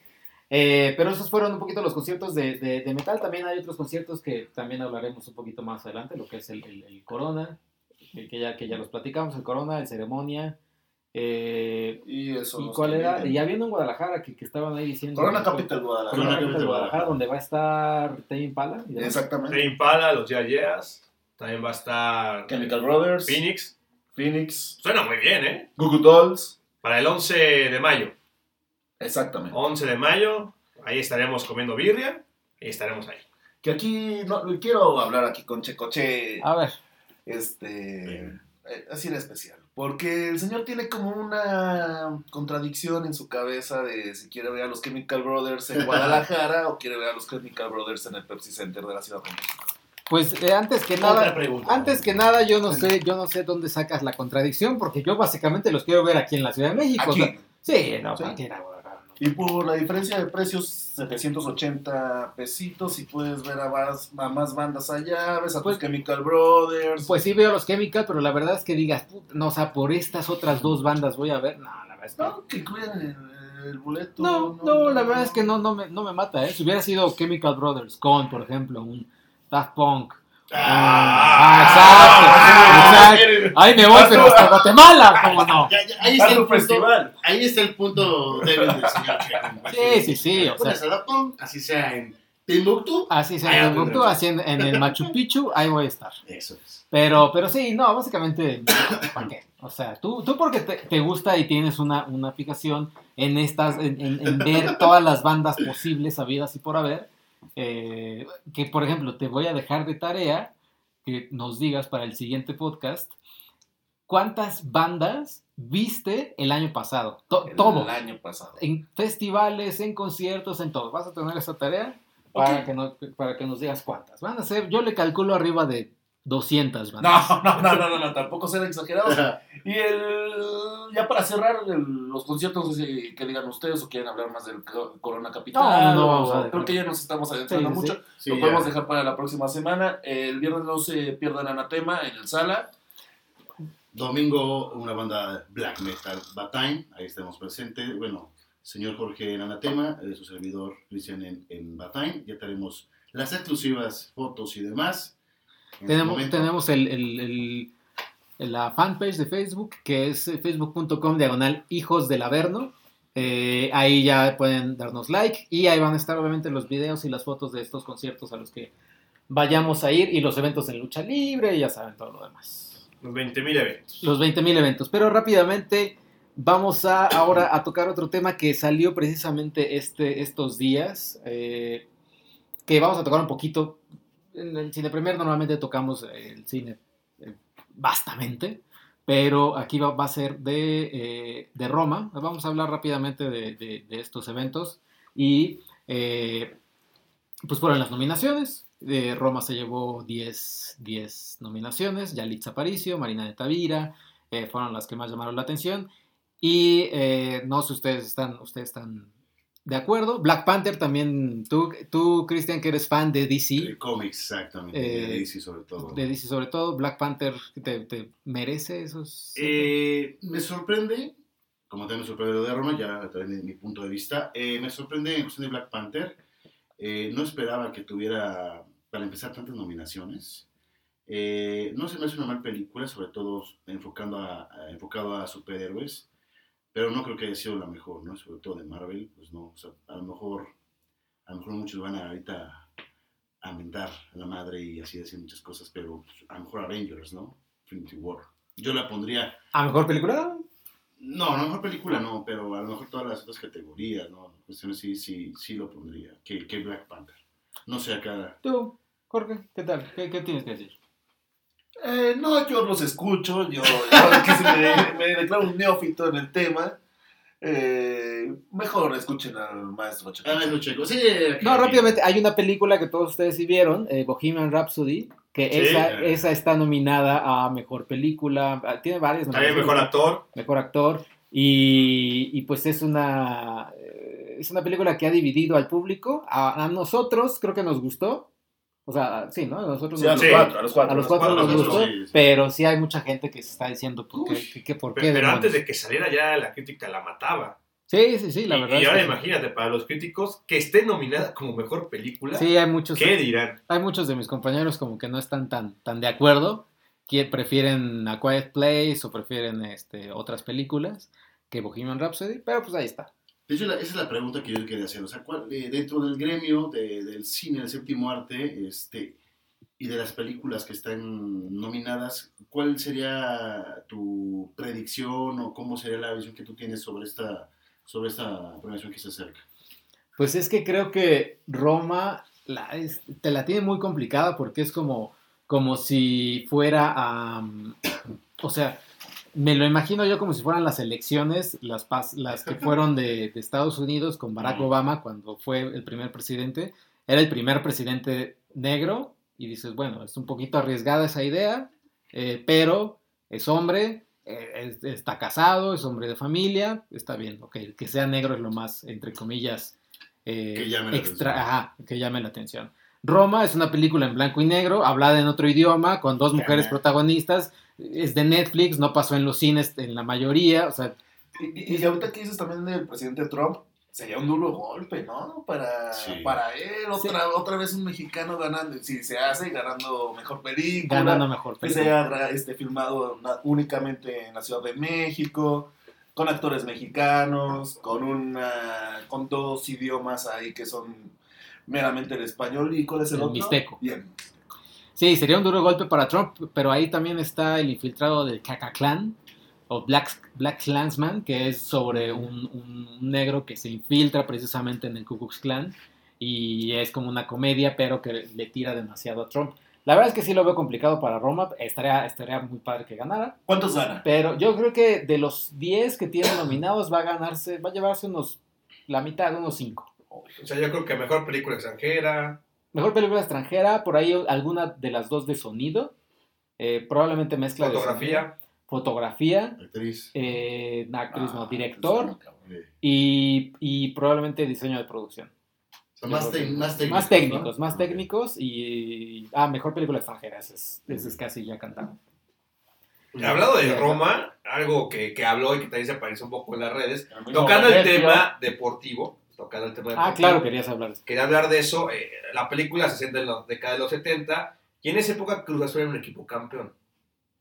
Eh, pero esos fueron un poquito los conciertos de, de- de metal. También hay otros conciertos que también hablaremos un poquito más adelante, lo que es el, el- el Corona, que ya, que ya los platicamos, el Corona, el Ceremonia. Eh, Y eso. ¿Y cuál era? comenten. Y había uno en Guadalajara que, que estaban ahí diciendo. Corona Capital Guadalajara. Corona Capital Guadalajara, donde va a estar Tame Impala. Exactamente. Tame Impala, los Yeah Yeahs. También va a estar Chemical Brothers. Phoenix. Phoenix. Suena muy bien, ¿eh? Google Dolls. Para el 11 de mayo. Exactamente. 11 de mayo, ahí estaremos comiendo birria y estaremos ahí. Que aquí, no, quiero hablar aquí con Checoche, A ver, este, eh, así en especial. Porque el señor tiene como una contradicción en su cabeza de si quiere ver a los Chemical Brothers en Guadalajara o quiere ver a los Chemical Brothers en el Pepsi Center de la Ciudad de México. pues eh, antes que nada, antes que nada, yo no sé, yo no sé dónde sacas la contradicción, porque yo básicamente los quiero ver aquí en la Ciudad de México. o sea, Aquí. sí, no, Sí. Y por la diferencia de precios, 780 pesitos, y puedes ver a más, a más bandas allá, ves a Pues- tus Chemical Brothers. Pues sí veo los Chemical, pero la verdad es que digas, "Puta, no, o sea, por estas otras dos bandas voy a ver. No, la verdad es que. no, que el, el boleto. No, no, la verdad es que no, no me, no me mata, ¿eh? Si hubiera sido Chemical Brothers con, por ejemplo, un Daft Punk. Ah, exacto, exacto. Ahí me voy, pero hasta Guatemala, ¿cómo no? Ya, ya, ahí, está el punto, festival. ahí está el punto débil del señor. Sí, sí, sí, o sea. a Daft Punk, así sea en Timbuktu. Así se Ahí me lo gustó, así en, en el Machu Picchu, ahí voy a estar. Eso es. Pero, pero sí, no, básicamente, ¿para qué? O sea, tú, tú porque te, te gusta y tienes una, una fijación en estas, en, en- en ver todas las bandas posibles, habidas y por haber, eh, que por ejemplo, te voy a dejar de tarea que nos digas para el siguiente podcast, ¿cuántas bandas viste el año pasado? To- El todo. año pasado. En festivales, en conciertos, en todo. ¿Vas a tener esa tarea? Para, que no- para que nos digas cuántas. Van a ser, yo le calculo arriba de 200 bandas. No, no, no, no, no, no, tampoco serán exagerados. Y el, ya para cerrar el- los conciertos, no sé si que digan ustedes o quieren hablar más del co- Corona Capital. No, no, vamos a o- ver. creo que ya nos estamos adentrando mucho. Sí, Lo podemos dejar para la próxima semana. El viernes no se pierdan Anatema en el Sala. Domingo, una banda black metal, Batime, ahí estamos presentes. Bueno, señor Jorge en Anatema, eh, su servidor Cristian en, en Batime. Ya tenemos las exclusivas fotos y demás. En Tenemos, tenemos el, el- el- la fanpage de Facebook, que es eh, facebook.com diagonal hijos del Averno. Eh, ahí ya pueden darnos like y ahí van a estar obviamente los videos y las fotos de estos conciertos a los que vayamos a ir y los eventos en lucha libre y ya saben todo lo demás. Los 20.000 eventos. Los 20.000 eventos. Pero rápidamente vamos a ahora a tocar otro tema que salió precisamente este, estos días. eh, que vamos a tocar un poquito. En el cine premier normalmente tocamos el cine eh, bastante. Pero aquí va, a ser de, eh, de Roma. Vamos a hablar rápidamente de, de- estos eventos. Y eh, pues fueron las nominaciones. Eh, Roma se llevó 10, 10 nominaciones. Yalitza Aparicio, Marina de Tavira, eh, fueron las que más llamaron la atención. Y eh, no sé, ustedes están, ustedes están de acuerdo. Black Panther también, tú, tú Cristian, que eres fan de DC, El cómics, exactamente. Eh, de DC sobre todo. de DC sobre todo, Black Panther, ¿te, te merece esos? Eh, me sorprende, como también me sorprende lo de Roma, ya de mi punto de vista, eh, me sorprende en cuestión de Black Panther. eh, no esperaba que tuviera, para empezar, tantas nominaciones. Eh, no se me hace una mala película, sobre todo enfocando a, a- enfocado a superhéroes, pero no creo que haya sido la mejor, ¿no? Sobre todo de Marvel, pues no, o sea, a lo mejor, a lo mejor muchos van a ahorita a mentar a la madre y así decir muchas cosas, pero pues, a lo mejor Avengers, ¿no? Infinity War. Yo la pondría ¿A mejor película? no, a lo mejor película no, pero a lo mejor todas las otras categorías, ¿no? Cuestiones sí, sí, sí lo pondría, que, que Black Panther. No sé, acá... Tú, Jorge, ¿qué tal? ¿Qué, qué tienes que decir? Eh, no, yo los escucho, yo, yo me, me declaro un neófito en el tema. Eh, mejor escuchen al maestro Checo. Ah. Sí, No, rápidamente, hay una película que todos ustedes sí vieron, eh, Bohemian Rhapsody, que Sí. esa, esa está nominada a Mejor Película, tiene varias nominaciones. mejor actor. Mejor Actor, y, y pues es una, eh, es una película que ha dividido al público, a, a nosotros creo que nos gustó, o sea, sí, ¿no? A nosotros Sí, a nos los cuatro, a los cuatro. a los cuatro cuatro nos gustó, gustó, sí, sí. pero sí hay mucha gente que se está diciendo por qué, que- que por qué Pero, antes de que saliera ya la crítica la mataba. Sí, sí, sí, la y, verdad. y ahora imagínate, para los críticos, que esté nominada como mejor película, Sí, hay muchos. ¿qué dirán? Hay muchos de mis compañeros como que no están tan, tan de acuerdo, que prefieren A Quiet Place o prefieren este, otras películas que Bohemian Rhapsody, pero pues ahí está. De hecho, esa es la pregunta que yo quería hacer. O sea, ¿cuál, eh, dentro del gremio de- del cine, del séptimo arte, este, y de las películas que están nominadas, ¿cuál sería tu predicción o cómo sería la visión que tú tienes sobre esta, sobre esta premiación que se acerca? Pues es que creo que Roma te la tiene muy complicada porque es como, como si fuera a... o sea, me lo imagino yo como si fueran las elecciones, las, las que fueron de, de Estados Unidos con Barack. Obama cuando fue el primer presidente. Era el primer presidente negro y dices, bueno, es un poquito arriesgada esa idea, eh, pero es hombre, eh, es- está casado, es hombre de familia, está bien, ok, que sea negro es lo más, entre comillas, eh, Que llame la extra, ajá, que llame la atención. Roma es una película en blanco y negro, hablada en otro idioma, con dos mujeres protagonistas, es de Netflix, no pasó en los cines en la mayoría, o sea, Y, y ahorita que dices también del presidente Trump, sería un duro golpe, ¿no? Para, Sí. para él, otra, otra vez un mexicano ganando, si se hace, ganando mejor película. ganando mejor que película. haya gra- este, filmado únicamente en la Ciudad de México, con actores mexicanos, con una, con dos idiomas ahí que son meramente el español y cuál es el, El otro mixteco. y el Sí, sería un duro golpe para Trump, pero ahí también está el infiltrado del Kaka Clan o Black, Black Klansman, que es sobre un, un negro que se infiltra precisamente en el Ku Klux Klan y es como una comedia, pero que le tira demasiado a Trump. La verdad es que sí lo veo complicado para Roma, estaría, estaría muy padre que ganara, ¿Cuántos gana? pero yo creo que de los 10 que tienen nominados va a ganarse, va a llevarse unos, la mitad, unos 5. O sea, yo creo que mejor película extranjera. Mejor película extranjera, por ahí alguna de las dos de sonido, eh, probablemente mezcla de Fotografía. sonido, fotografía, Actriz. eh, actriz no, Ah, director y, y probablemente diseño de producción. o sea, más, técnicos. Más técnicos, ¿no? más técnicos y... Ah, mejor película extranjera, ese es, ese es casi ya cantado. Hablado de Roma, algo que, que habló y que también se apareció un poco en las redes, tocando el tema deportivo, tocando el tema Ah, deportivo, claro, querías hablar. de eso. quería hablar de eso. eh, la película se centra en la década de los 70 y en esa época Cruz Azul era un equipo campeón.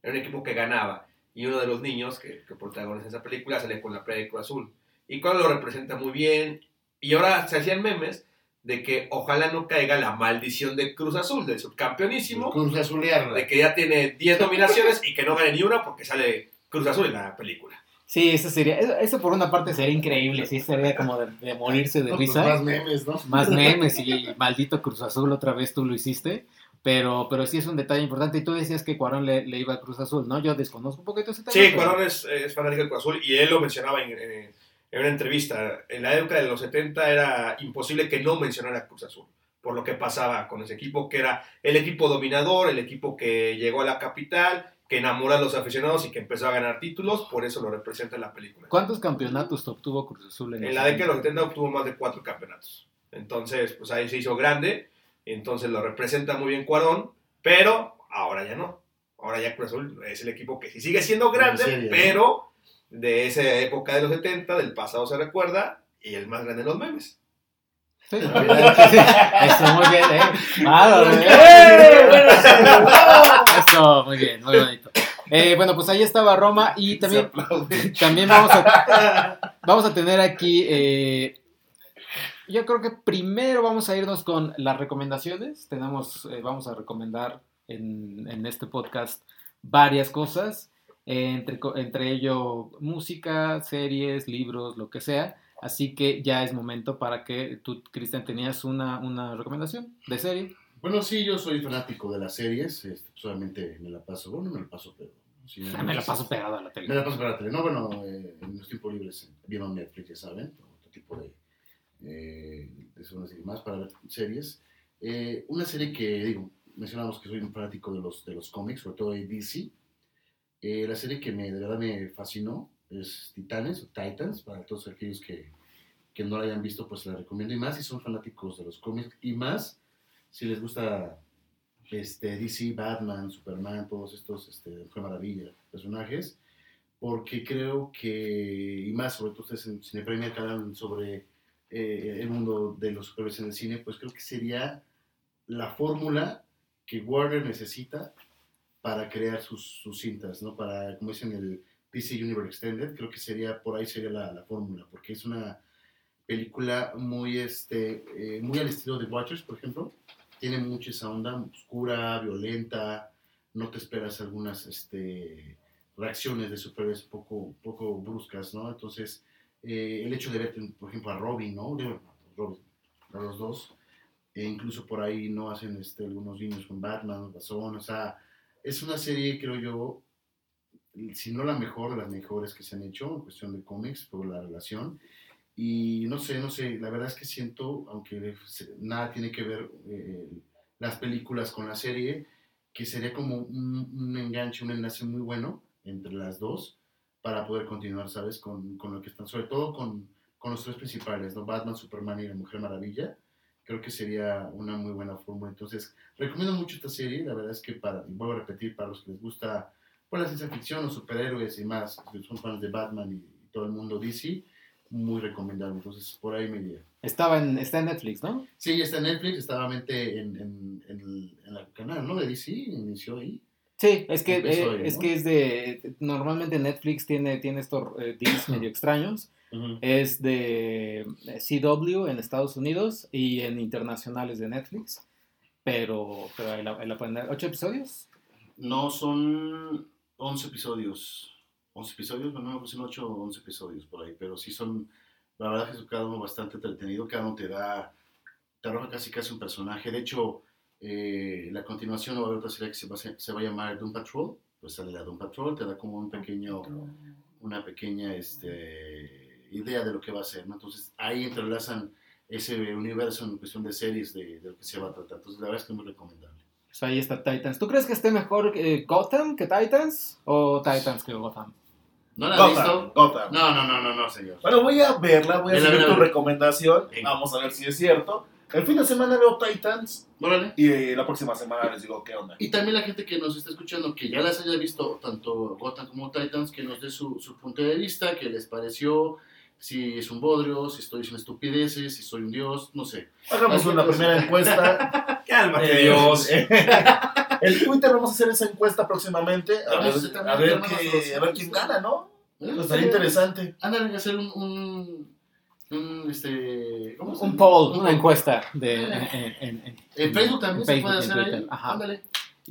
Era un equipo que ganaba. Y uno de los niños que, que protagoniza esa película sale con la playa de Cruz Azul. Y cuando lo representa muy bien. Y ahora se hacían memes de que ojalá no caiga la maldición de Cruz Azul, del subcampeonísimo, Cruz Azulearla. de que ya tiene 10 nominaciones y que no gane ni una porque sale Cruz Azul en la película. Sí, eso sería, eso, eso por una parte sería increíble, sí, sería como de, de morirse de Pues risa. Más memes, ¿no? más memes y maldito Cruz Azul, otra vez tú lo hiciste. Pero, pero sí es un detalle importante. Y tú decías que Cuarón le, le iba a Cruz Azul, ¿no? Yo desconozco un poquito ese tema. Sí, pero- Cuarón es, es fanático del Cruz Azul y él lo mencionaba en, en- en una entrevista. En la época de los 70 era imposible que no mencionara Cruz Azul, por lo que pasaba con ese equipo, que era el equipo dominador, el equipo que llegó a la capital que enamora a los aficionados y que empezó a ganar títulos, por eso lo representa en la película. ¿Cuántos campeonatos obtuvo Cruz Azul en, En la década de los tiempo? 70 obtuvo más de cuatro campeonatos. Entonces, pues ahí se hizo grande, entonces lo representa muy bien Cuarón, pero ahora ya no. Ahora ya Cruz Azul es el equipo que sí sigue siendo grande, pero de esa época de los 70, del pasado se recuerda, y el más grande de los memes. Sí. Eso, muy bien, ¿eh? Claro, ¿eh? Bueno, sí. Eso, muy bien, muy bonito. Eh, bueno, pues ahí estaba Roma y también, también vamos a, vamos a tener aquí, eh, yo creo que primero vamos a irnos con las recomendaciones. Tenemos, eh, vamos a recomendar en, en este podcast varias cosas, eh, entre, entre ello música, series, libros, lo que sea. Así que ya es momento para que tú, Cristian, tenías una, una recomendación de serie. Bueno, sí, yo soy fanático de las series. Este, solamente me la paso, bueno, me la paso, pero. sí, me la paso pegado a la tele. Me la paso para la tele. No, bueno, eh, en los tiempos libres viendo Netflix, ya saben, otro tipo de, eh, de y demás para ver series. Eh, una serie que, digo, mencionamos que soy un fanático de los, de los cómics, sobre todo de DC. Eh, la serie que me, de verdad me fascinó es Titanes o Titans, para todos aquellos que, que no la hayan visto, pues la recomiendo. Y más si son fanáticos de los cómics, y más si les gusta este, DC, Batman, Superman, todos estos, este, Mujer Maravilla, personajes, porque creo que, y más sobre todo ustedes en Cine Premier que hablan sobre eh, el mundo de los superhéroes en el cine, pues creo que sería la fórmula que Warner necesita para crear sus, sus cintas, ¿no? Para, como dicen, el DC Universe Extended, creo que sería, por ahí sería la, la fórmula, porque es una película muy, este, eh, muy al estilo de Watchers, por ejemplo, tiene mucha esa onda oscura, violenta, no te esperas algunas este, reacciones de superhéroes poco, poco bruscas, ¿no? Entonces, eh, el hecho de ver, por ejemplo, a Robin, ¿no? Digo, Robin, a los dos, e incluso por ahí no hacen este, algunos guiños con Batman, Guasón, o sea, es una serie, creo yo, si no la mejor de las mejores que se han hecho en cuestión de cómics, por la relación. Y no sé, no sé, la verdad es que siento, aunque nada tiene que ver eh, las películas con la serie, que sería como un, un enganche, un enlace muy bueno entre las dos para poder continuar, ¿sabes? Con, con lo que están, sobre todo con, con los tres principales, ¿no? Batman, Superman y la Mujer Maravilla. Creo que sería una muy buena fórmula. Entonces, recomiendo mucho esta serie. La verdad es que, para, y vuelvo a repetir, para los que les gusta pues, la ciencia ficción, los superhéroes y más, que son fans de Batman y, todo el mundo DC, muy recomendable. Entonces, por ahí me iría. Estaba en, está en Netflix, ¿no? Sí, está en Netflix, estaba mente en, en, en el, en el canal, ¿no? De DC, inició ahí. Sí, es que, eh, ahí, es ¿no? que es de. Normalmente Netflix tiene, tiene estos eh, deals medio extraños. Es de eh, CW en Estados Unidos y en internacionales de Netflix. Pero, pero ahí la, ahí la pueden dar. ¿Ocho episodios? No, son 11 episodios. 11 episodios, bueno, no, pues son 8 o 11 episodios por ahí, pero sí son, la verdad que es cada uno bastante entretenido, cada uno te da, te arroja casi casi un personaje. De hecho, eh, la continuación va a haber otra serie que se va, se va a llamar Doom Patrol, pues sale la Doom Patrol, te da como un pequeño, una pequeña este, idea de lo que va a ser, ¿no? Entonces ahí entrelazan ese universo en cuestión de series de, de lo que se va a tratar. Entonces la verdad es que es muy recomendable. Pues ahí está Titans. ¿Tú crees que esté mejor eh, Gotham que Titans? ¿O Titans que Gotham? ¿No la has Gotham, visto? Gotham. No, no, no, no, no, señor. Bueno, voy a verla, voy a seguir vela, tu recomendación. Vamos a ver si es cierto. El fin de semana veo Titans Órale. y eh, la próxima semana les digo qué onda. Y también la gente que nos está escuchando, que ya las haya visto tanto Gotham como Titans, que nos dé su, su punto de vista, qué les pareció, si es un bodrio, si estoy diciendo estupideces, si soy un dios, no sé. Hagamos una primera encuesta. Cálmate, Eh, Dios. El Twitter vamos a hacer esa encuesta próximamente. A ver, a ver, nosotros. a ver quién gana, ¿no? ¿Eh? Estaría interesante. Ándale, a hacer un, un, un, este, ¿cómo se Un poll, Un una encuesta de, en, en- en- en- En Facebook también en se puede hacer ahí. ajá. Ándale.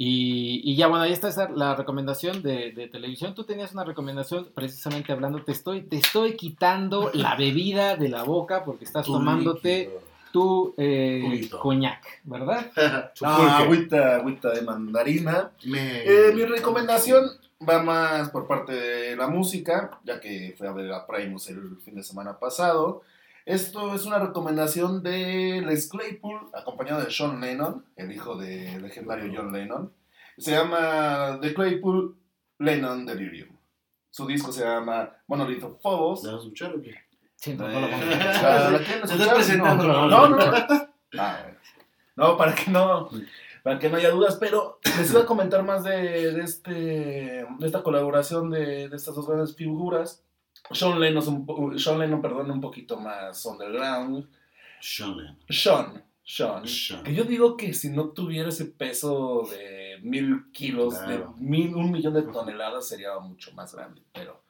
Y, y ya bueno, ahí está esa- la recomendación de, de televisión. Tú tenías una recomendación precisamente hablando, te estoy, te estoy quitando la bebida de la boca porque estás Tu tomándote tu eh, coñac, ¿verdad? No, agüita, agüita de mandarina. Me- Eh, mi recomendación va más por parte de la música, ya que fui a ver a Primus el fin de semana pasado. Esto es una recomendación de Les Claypool, acompañado de Sean Lennon, el hijo del legendario John Lennon. Se llama The Claypool Lennon Delirium. Su disco se llama Monolith of Phobos. ¿La vas a escuchar o qué? Sí, no, Eh, no presentando, No, no, no. Ah. No, para que no, para que no haya dudas, pero les iba a comentar más de, de este, de esta colaboración de, de estas dos grandes figuras. Sean Lennon, un, po- Sean Lennon, perdón, un poquito más underground. Sean Lennon. Sean, Sean, Sean. que yo digo que si no tuviera ese peso de mil kilos, Claro. de mil, un millón de toneladas, sería mucho más grande, pero,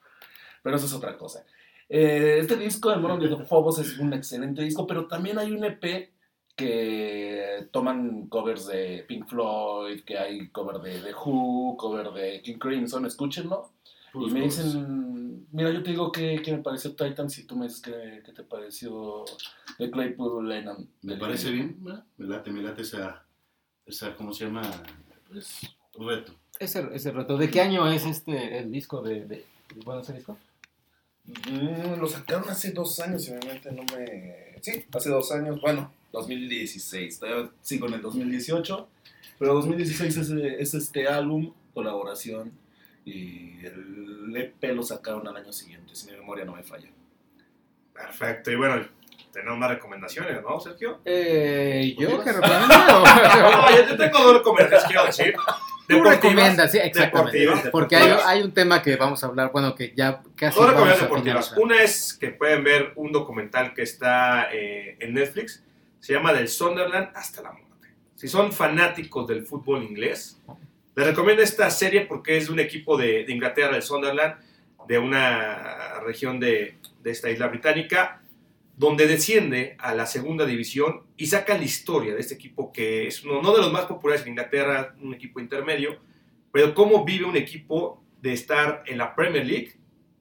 pero eso es otra cosa. Eh, este disco de Monolith of Phobos es un excelente disco, pero también hay un EP que toman covers de Pink Floyd, que hay cover de The Who, cover de King Crimson, escúchenlo. Y Puros me dicen, mira, yo te digo que, que me pareció Titans y tú me dices que, que te pareció de Claypool Lennon. Me parece bien, ¿verdad? me late, me late esa, esa ¿cómo se llama? Pues, reto. Ese, ese reto. ¿De qué año es este el disco de, de bueno ese disco? Mm, lo sacaron hace dos años, y obviamente no me... Sí, hace dos años, bueno, 2016, todavía sigo en el 2018, pero 2016 es, es este álbum, colaboración, y el EP lo sacaron al año siguiente, si mi memoria no me falla. Perfecto. Y bueno, tenemos más recomendaciones, ¿no, Sergio? Eh, yo que recomiendo. No, yo, tengo dos recomendaciones, quiero decir. Tú recomiendas, sí, exactamente. Deportivas, Porque hay, deportivas. hay un tema que vamos a hablar, bueno, que ya casi Dos recomendaciones deportivas. Una es que pueden ver un documental que está eh, en Netflix. Se llama Del Sunderland hasta la muerte. Si son fanáticos del fútbol inglés, les recomiendo esta serie porque es de un equipo de, de Inglaterra, del Sunderland, de una región de, de esta isla británica, donde desciende a la segunda división y sacan la historia de este equipo que es uno no de los más populares en Inglaterra, un equipo intermedio, pero cómo vive un equipo de estar en la Premier League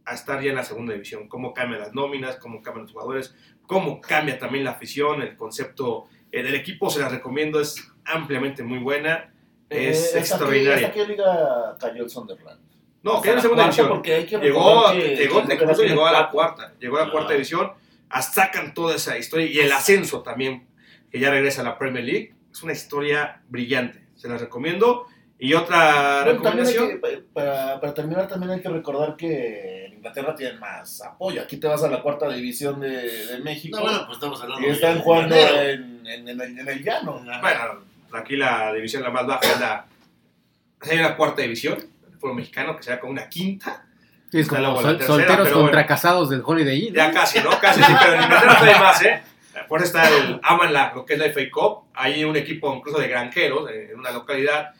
a estar ya en la segunda división, cómo cambian las nóminas, cómo cambian los jugadores, cómo cambia también la afición, el concepto eh, del equipo, se las recomiendo, es ampliamente muy buena, es Eh, ¿hasta extraordinaria. qué, ¿Hasta qué liga cayó el Sunderland? No, Hasta que en segunda cuarta, división. porque hay que Llegó, que- llegó, que incluso llegó a la cuarta, llegó a la cuarta Ah. división, hasta sacan toda esa historia y el ascenso también, que ya regresa a la Premier League, es una historia brillante, se las recomiendo. Y otra Bueno, recomendación, que, para, para terminar, también hay que recordar que en Inglaterra tienen más apoyo. Aquí te vas a la cuarta división de, de México No, bueno, pues estamos hablando y están de jugando en, en, en el, en el llano. bueno, aquí la división la más baja es la, hay una cuarta división, el fútbol mexicano, que será como una quinta, Sí, es como sol- la tercera, solteros contra bueno. casados del Holiday Inn. Ya casi, ¿no? Casi sí, pero en Inglaterra hay más, ¿eh? Por eso está el, aman la, lo que es la FA Cup. Hay un equipo incluso de granjeros eh, en una localidad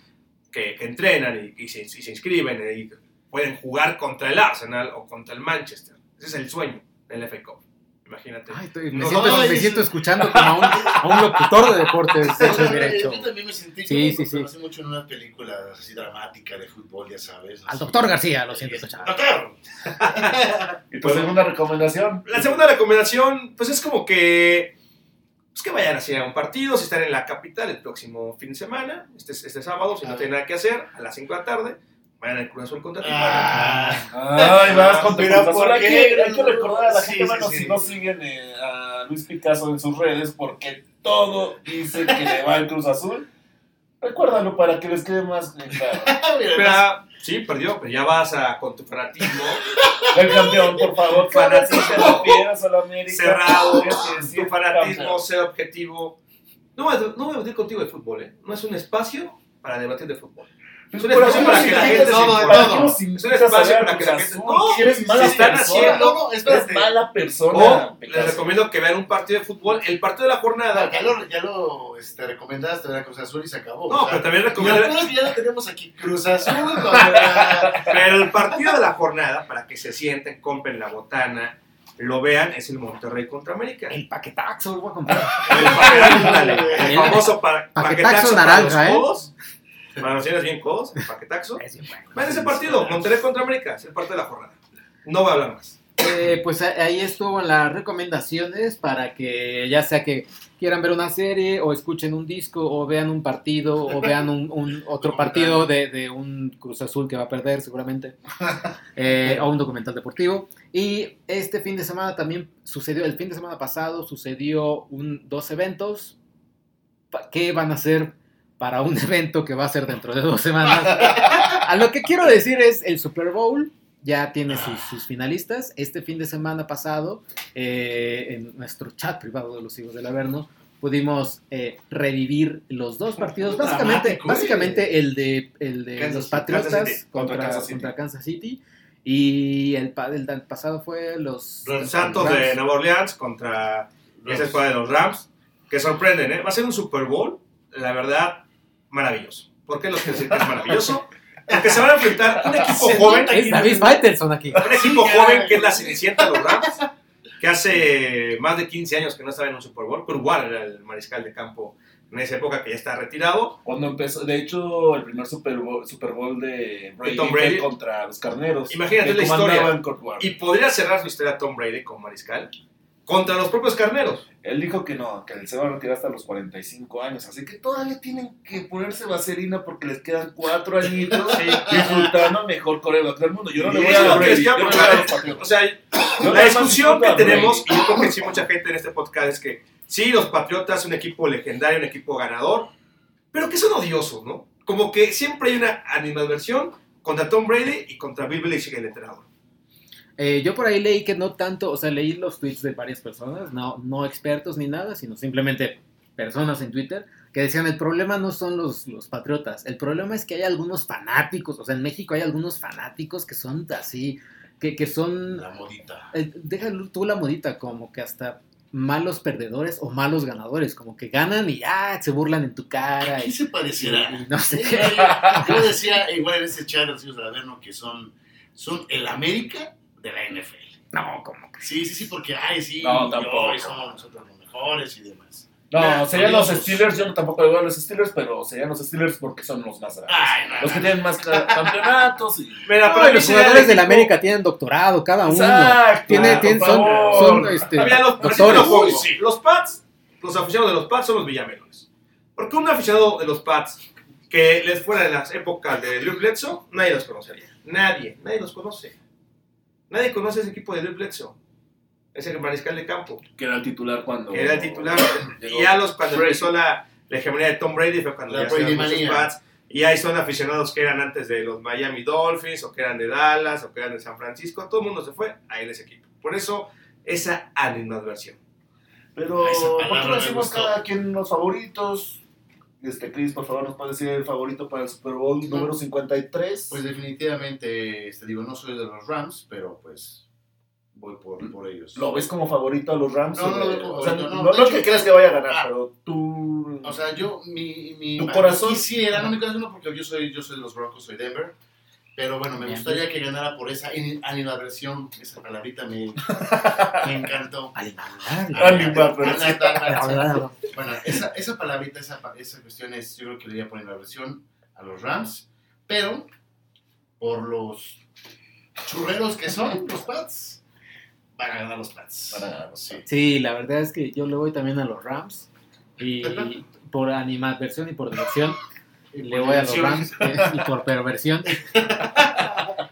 que, que entrenan y, y se, y se inscriben eh, y pueden jugar contra el Arsenal o contra el Manchester. Ese es el sueño del FA Cup. Imagínate. Ay, estoy- me, No, siento, me escuchando como a un, a un locutor de deportes hecho y Yo derecho. también me sentí Sí, como sí, sí. mucho en una película así dramática de fútbol, ya sabes. Al así. doctor García, lo siento, escuchando. ¡Doctor! Y tu segunda recomendación. La segunda recomendación, pues es como que, pues que vayan así a un partido, si están en la capital el próximo fin de semana, este, este sábado, si no Ah. tienen nada que hacer, a las 5 de la tarde, vayan al Cruz Azul contra Tijuana. Ah, Ay, vas con tu Mira, Cruz Azul. ¿por Hay que, hay que recordar a la Sí, gente, sí, bueno, sí. si no siguen eh, a Luis Picasso en sus redes, porque todo dice que le va al Cruz Azul. Recuérdalo para que les quede más claro. Mira, sí, perdió, pero ya vas a, con tu fanatismo El campeón, por favor. Fanatismo. A la América. cerrado, tu fanatismo, ser objetivo. No, voy a- no voy a debatir contigo de fútbol, ¿eh? No es un espacio para debatir de fútbol. Es un espacio ¿cómo para si que la gente se todo, informe. ¿para todo. qué nos Es un espacio para que la gente-? No, Que eres si mala están persona. haciendo- No, Eres mala persona. O les recomiendo que vean un partido de fútbol. El partido de la jornada. Ya lo, ya lo este, recomendaste, era Cruz Azul y se acabó. No, o sea, pero también recomiendo. ya lo tenemos aquí. Cruz Azul. Pero el partido de la jornada, para que se sienten, compren la botana, lo vean, es el Monterrey contra América. El El paquetaxo, lo voy a comprar. paquetaxo, ándale, el famoso pa- Paquetaxo paquetaxo para naranja, los ¿eh? codos. Para los tienes bien codos, el paquetaxo. Vean ese partido, Monterrey contra América, es el partido de la jornada. No voy a hablar más. Eh, pues ahí estuvo las recomendaciones para que ya sea que quieran ver una serie o escuchen un disco o vean un partido o vean un, un otro partido de, de un Cruz Azul que va a perder seguramente eh, o un documental deportivo. Y este fin de semana también sucedió, el fin de semana pasado sucedió un, dos eventos que van a ser para un evento que va a ser dentro de dos semanas. a lo que quiero decir es el Super Bowl ya tiene sus, sus finalistas. Este fin de semana pasado, eh, en nuestro chat privado de los hijos del Averno, pudimos eh, revivir los dos partidos. Básicamente, Dramático, básicamente el de, el de Kansas los Patriotas Kansas contra, contra Kansas City. contra Kansas City. Y el, el del pasado fue los Los Santos de. Nueva Orleans contra esa escuadra de los Rams, que sorprenden, ¿eh? Va a ser un Super Bowl, la verdad, maravilloso. ¿Por qué los quiero decir que es maravilloso? Porque se van a enfrentar un equipo joven, Es David Faitelson aquí. un equipo Sí, joven que es la Cenicienta de los Rams, que hace más de 15 años que no estaba en un Super Bowl. Kurt Warner era el mariscal de campo en esa época que ya está retirado. Cuando empezó, de hecho, el primer Super Bowl, Super Bowl de Brady, Tom Brady. contra los carneros. Imagínate la historia. Y podría cerrar su historia Tom Brady como mariscal contra los propios carneros. Él dijo que no, que él se va a retirar hasta los 45 años, así que todavía tienen que ponerse vaselina porque les quedan cuatro añitos Sí. disfrutando mejor coreback del mundo. Yo no le voy a Brady, yo no voy a. O sea, la discusión que tenemos, y yo creo que sí mucha gente en este podcast, es que sí, los Patriotas, un equipo legendario, un equipo ganador, pero que son odiosos, ¿no? Como que siempre hay una animadversión contra Tom Brady y contra Bill Belichick, el entrenador. Eh, yo por ahí leí que no tanto, o sea, leí los tweets de varias personas, no, no expertos ni nada, sino simplemente personas en Twitter, que decían el problema no son los, los patriotas, el problema es que hay algunos fanáticos, o sea, en México hay algunos fanáticos que son así, que, que son, La modita. eh, déjalo tú la modita, como que hasta malos perdedores o malos ganadores, como que ganan y ah, se burlan en tu cara. ¿Qué Y, se pareciera? y no sé. Yo decía, igual en ese chat Averno, que son, son el América de la NFL. No, como que... Sí, sí, sí, porque, ay, sí, No, yo, tampoco. y somos nosotros los mejores y demás. No, Mira, serían los. Steelers, yo tampoco le voy a los Steelers, pero serían los Steelers porque son los más grandes. Ay, no, los que no. tienen más ca- campeonatos y... Mira, mí los jugadores de la equipo- América tienen doctorado, cada uno. Exacto, Tiene, por tienen- son, son, este, los, doctores. lo pongo. Uy, sí. Los Pats, los aficionados de los Pats son los villamelones. Porque un aficionado de los Pats que les fuera de las épocas de Drew Bledsoe, nadie los conocería. Nadie, nadie los conoce. Nadie conoce ese equipo de Drew Bledsoe. Ese mariscal de campo, Que era el titular cuando... que era el titular. y ya los, cuando Brady. empezó la, la hegemonía de Tom Brady fue cuando La ya Brady manía. Pats. Y ahí son aficionados que eran antes de los Miami Dolphins, o que eran de Dallas, o que eran de San Francisco. Todo el mundo se fue a en ese equipo. Por eso, esa animadversión. Pero, ¿por qué me no decimos gustó. cada quien los favoritos? Este, Chris, por favor, nos puede decir el favorito para el Super Bowl No. número 53. Pues definitivamente, este, digo, no soy de los Rams, pero pues voy por, por ellos. ¿Lo ves como favorito a los Rams? No, no veo como o sea, no. no, no hecho- que creas que vaya a ganar, Ah. pero tú... O sea, yo, mi, mi Tu corazón- quisiera, no mi corazón no, porque yo soy, yo soy de los Broncos, soy Denver. Pero bueno, me gustaría que ganara por esa ani- animadversión. Esa palabrita me, me encantó. Animadversión. Bueno, esa, esa palabrita, esa, esa cuestión es, yo creo que le iría por animadversión a los Rams, pero por los churreros que son, los Pats, van a ganar los Pats. Van a ganar los Sí. Sí, la verdad es que yo le voy también a los Rams. Y por animadversión y por diversión, Y le voy a los Rams. eh, y por perversión.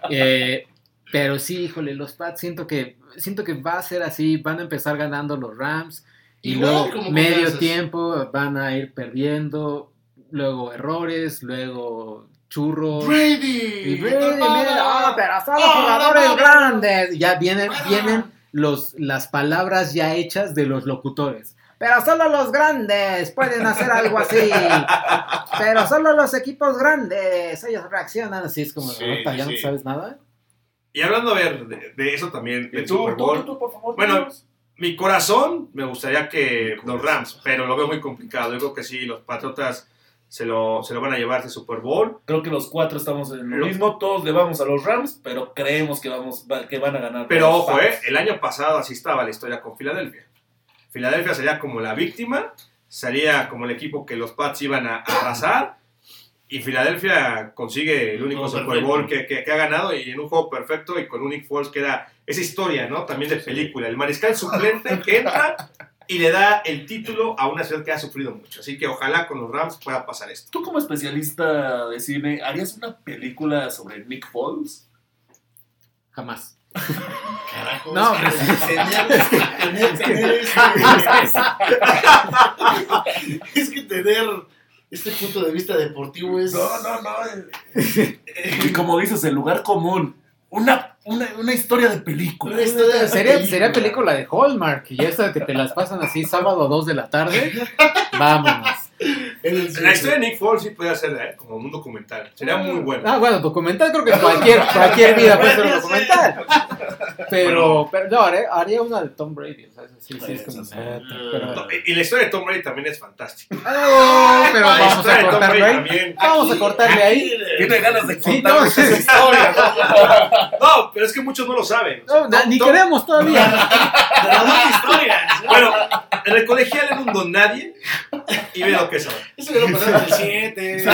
Eh, pero sí, híjole, los Pats siento que, siento que va a ser así. Van a empezar ganando los Rams. Y luego medio tiempo van a ir perdiendo. Luego errores, luego churros. Brady. Y Brady, ah, pero son los Ah, jugadores grandes. Ya vienen, vienen los, las palabras ya hechas de los locutores. Pero solo los grandes pueden hacer algo así. Pero solo los equipos grandes, ellos reaccionan así. Es como, Sí, "Ota, sí, ¿ya no sabes nada? Y hablando, a ver, de, de eso también, ¿Y del tú, Super Bowl. tú, tú, por favor? Bueno. Mi corazón me gustaría que los Rams, pero lo veo muy complicado. Yo creo que sí, los Patriotas se lo, se lo van a llevar ese Super Bowl. Creo que los cuatro estamos en lo mismo, todos le vamos a los Rams, pero creemos que, vamos, va- que van a ganar. Pero ojo, eh, el año pasado así estaba la historia con Filadelfia. Filadelfia sería como la víctima, sería como el equipo que los Pats iban a arrasar. Y Filadelfia consigue el único Super Bowl que, que- que ha ganado y en un juego perfecto y con un Nick Foles que era esa historia, ¿no? También de película. El mariscal suplente que entra y le da el título a una ciudad que ha sufrido mucho. Así que ojalá con los Rams pueda pasar esto. Tú como especialista de cine, ¿harías una película sobre Nick Foles? Jamás. Carajo, No, es que pues- tener, tener, tener ese- es que tener este punto de vista deportivo es. No, no, no. Y como dices, el lugar común. Una, una, una historia de película. Una historia de Sería, sería película de Hallmark y esta que te las pasan así sábado a 2 de la tarde. Vámonos. En el La historia de Nick Foles sí puede ser ¿eh? como un documental. Sería muy bueno. Ah, bueno, documental creo que cualquier, cualquier vida puede ser un documental. Pero, pero no, haría, haría una de Tom Brady. O sea, eso sí, sí, es como. Pero- No, y- la historia de Tom Brady también es fantástica. Ah, pero La vamos historia a de Tom cortarle Brady ahí. también. Vamos a cortarle ahí. Tiene ganas de Sí, contar no, sí. historias. No, pero es que muchos no lo saben. No, ni Tom- queremos todavía. Bueno, en el colegial era un don nadie y ve lo que es ahora. Eso ya lo pasaron en el 7.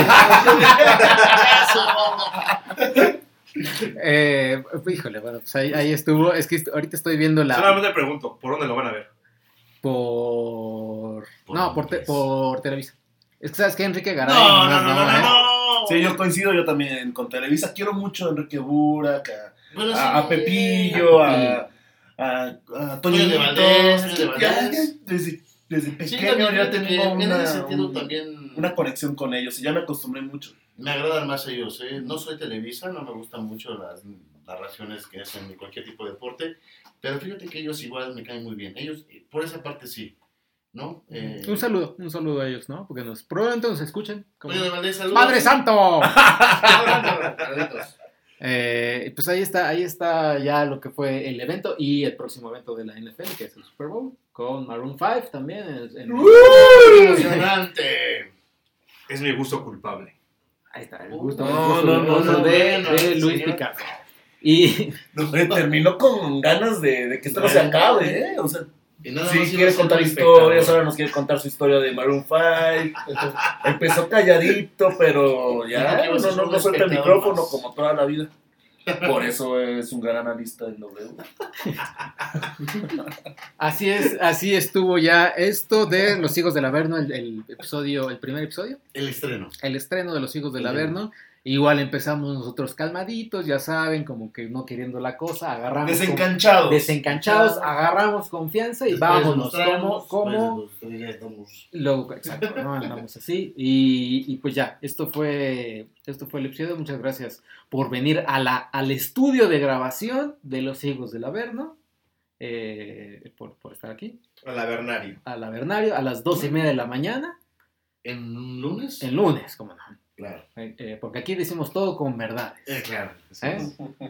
Eh, híjole, bueno, pues ahí, ahí estuvo. Es que ahorita estoy viendo la. Solamente pregunto, ¿por dónde lo van a ver? Por. Por No, por, te- por Televisa. Es que sabes que Enrique Garay. No, no, no, no, ¿eh? no. Sí, yo coincido yo también con Televisa. Quiero mucho a Enrique Burak, a, Bueno, a- a sí. Pepillo, a, a, a Toño de Valdés. Desde, Sí, pequeño también ya en una, un- también una conexión con ellos y ya me acostumbré mucho. me agradan más ellos. ¿eh? No soy Televisa, no me gustan mucho las narraciones que hacen de cualquier tipo de deporte, pero fíjate que ellos igual me caen muy bien. Ellos, eh, por esa parte sí, ¿no? Eh, Un saludo, un saludo a ellos, ¿no? Porque nos, probablemente nos escuchen. como- saludos. ¡Padre Santo! Eh, pues ahí está, ahí está ya lo que fue el evento y el próximo evento de la NFL, que es el Super Bowl, con Maroon 5 también. en- en- Emocionante. Es mi gusto culpable. ahí está, el gusto, No, el gusto- no, el no, gusto no, de, bueno, de Luis. Picasso. Y No, terminó con ganas de, de que esto no se acabe, ¿eh? O sea, Y nada sí más iba quiere a ser contar historias, ahora nos quiere contar su historia de Maroon 5. Empezó calladito, pero ya no, ser no, no suelta el micrófono más. como toda la vida. Por eso es un gran analista del W. así es, así estuvo ya esto de Los Hijos del Averno, el, el episodio, el primer episodio. El estreno. el estreno de Los Hijos del. Averno. Igual empezamos nosotros calmaditos, ya saben, como que no queriendo la cosa, agarramos. con- Desencanchados. desencanchados, agarramos confianza y Después vámonos. como, como, luego, exacto, no andamos así. Y, y pues ya, esto fue, esto fue el episodio. Muchas gracias por venir a la, al estudio de grabación de Los Hijos del Averno. eh, por, por estar aquí, A la Bernario. al Avernario, a las dos y media de la mañana, ¿En lunes? el lunes, como no. Claro. Eh, eh, porque aquí decimos todo con verdades. Eh, claro.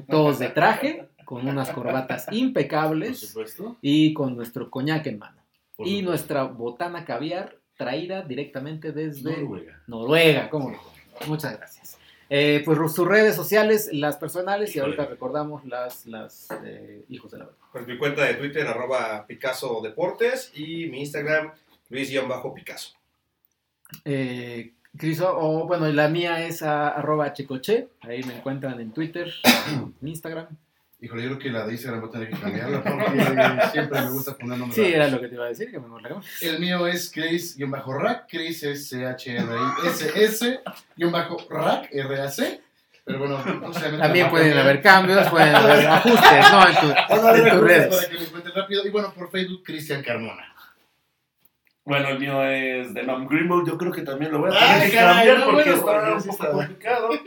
Todos de traje, con unas corbatas Por impecables supuesto. y con nuestro coñac en mano. Por Y supuesto. nuestra botana caviar traída directamente desde Noruega. Noruega. ¿cómo no? Muchas gracias. Eh, pues sus redes sociales, las personales, y ahorita recordamos las, las eh, hijos de la verdad. Pues mi cuenta de Twitter, arroba Picasso Deportes, y mi Instagram, Luis-Picasso. Eh, Cris, o- bueno, y la mía es a- arroba checoche, ahí me encuentran en Twitter, en Instagram. Híjole, yo creo que la de Instagram voy a tener que cambiarla porque siempre me gusta poner nombres. Sí, era lo que te iba a decir, que la cambies. El mío es Chris-Rack, Chris es C-H-R-I-S-S-Rack, R-A-C. Pero bueno, no sé. También pueden haber cambios, pueden haber ajustes, ¿no? En, tu- en tus redes. Para que lo encuentren rápido. Y bueno, por Facebook, Cristian Carmona. Bueno, el mío es de Nom Grimble. Yo creo que también lo voy a Ay, tener que caray, cambiar no, porque bueno, está un poco está. complicado.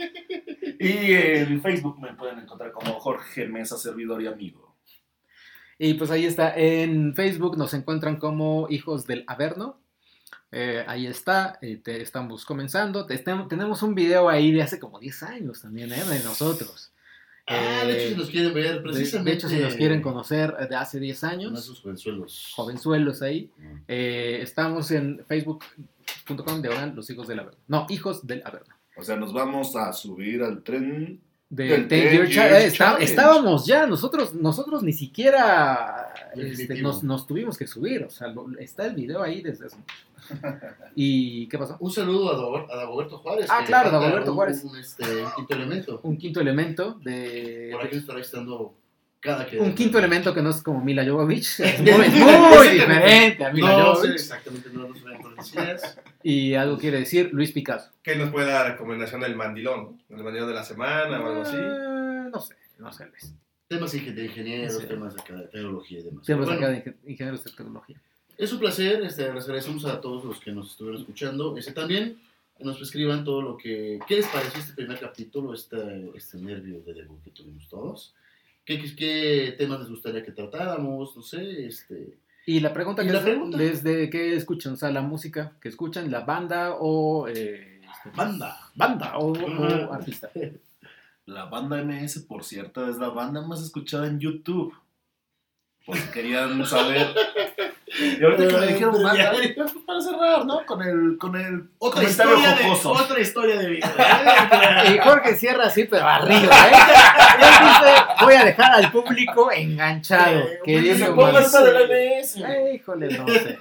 Y en Facebook me pueden encontrar como Jorge Mesa, servidor y amigo. Y pues ahí está, en Facebook nos encuentran como Hijos del Averno. Eh, ahí está, eh, te- estamos comenzando. Te- tenemos un video ahí de hace como 10 años también, ¿eh? De nosotros. Ah, de hecho, si nos quieren ver, de, precisamente. de hecho, si nos quieren conocer de hace 10 Con años, esos jovenzuelos. jovenzuelos ahí, Mm. eh, estamos en facebook.com de Los Hijos del Averno. No, Hijos del Averno. O sea, nos vamos a subir al tren. De Del 10 10 Year Cha- Years está- Challenge. estábamos ya, nosotros, nosotros ni siquiera este, nos, nos tuvimos que subir, o sea, lo- está el video ahí desde hace mucho. ¿Y qué pasó? Un saludo a, Dago- a Dagoberto Juárez. Ah, claro, Dagoberto un- Juárez. Un, este, un quinto elemento. Un quinto elemento de... Por aquí estará estando cada que. un quinto elemento que no es como Mila Jovovich, es muy, muy diferente a Mila No Jovovich. exactamente, no nos. Y algo quiere decir Luis Picasso. ¿Qué nos puede dar recomendación del mandilón? ¿El mandilón de la semana o algo así? Ah, no sé, no sé, Luis. Temas de ingenieros, Sí. temas de tecnología y demás. Temas Bueno, de ingen- ingenieros de tecnología. Es un placer, este, les agradecemos a todos los que nos estuvieron escuchando. Este, también nos escriban todo lo que... ¿Qué les pareció este primer capítulo, este, este nervio de debut que tuvimos todos? ¿Qué, qué, qué temas les gustaría que tratáramos? No sé, este... Y la pregunta ¿Y que la es, pregunta? desde qué escuchan, o sea, la música que escuchan, la banda o eh, este, Banda. banda o, o artista. La banda MS, por cierto, es la banda más escuchada en YouTube. Si querían saber. Y ahorita que me dijeron pues, para cerrar, ¿no? Con el, con el Otra historia, de, otra historia de vida. Y Jorge cierra así, pero arriba, ¿eh? Dice, voy a dejar al público enganchado. Eh, que dice, se ponga "Bueno, esta de la MS". eh, híjole, no sé.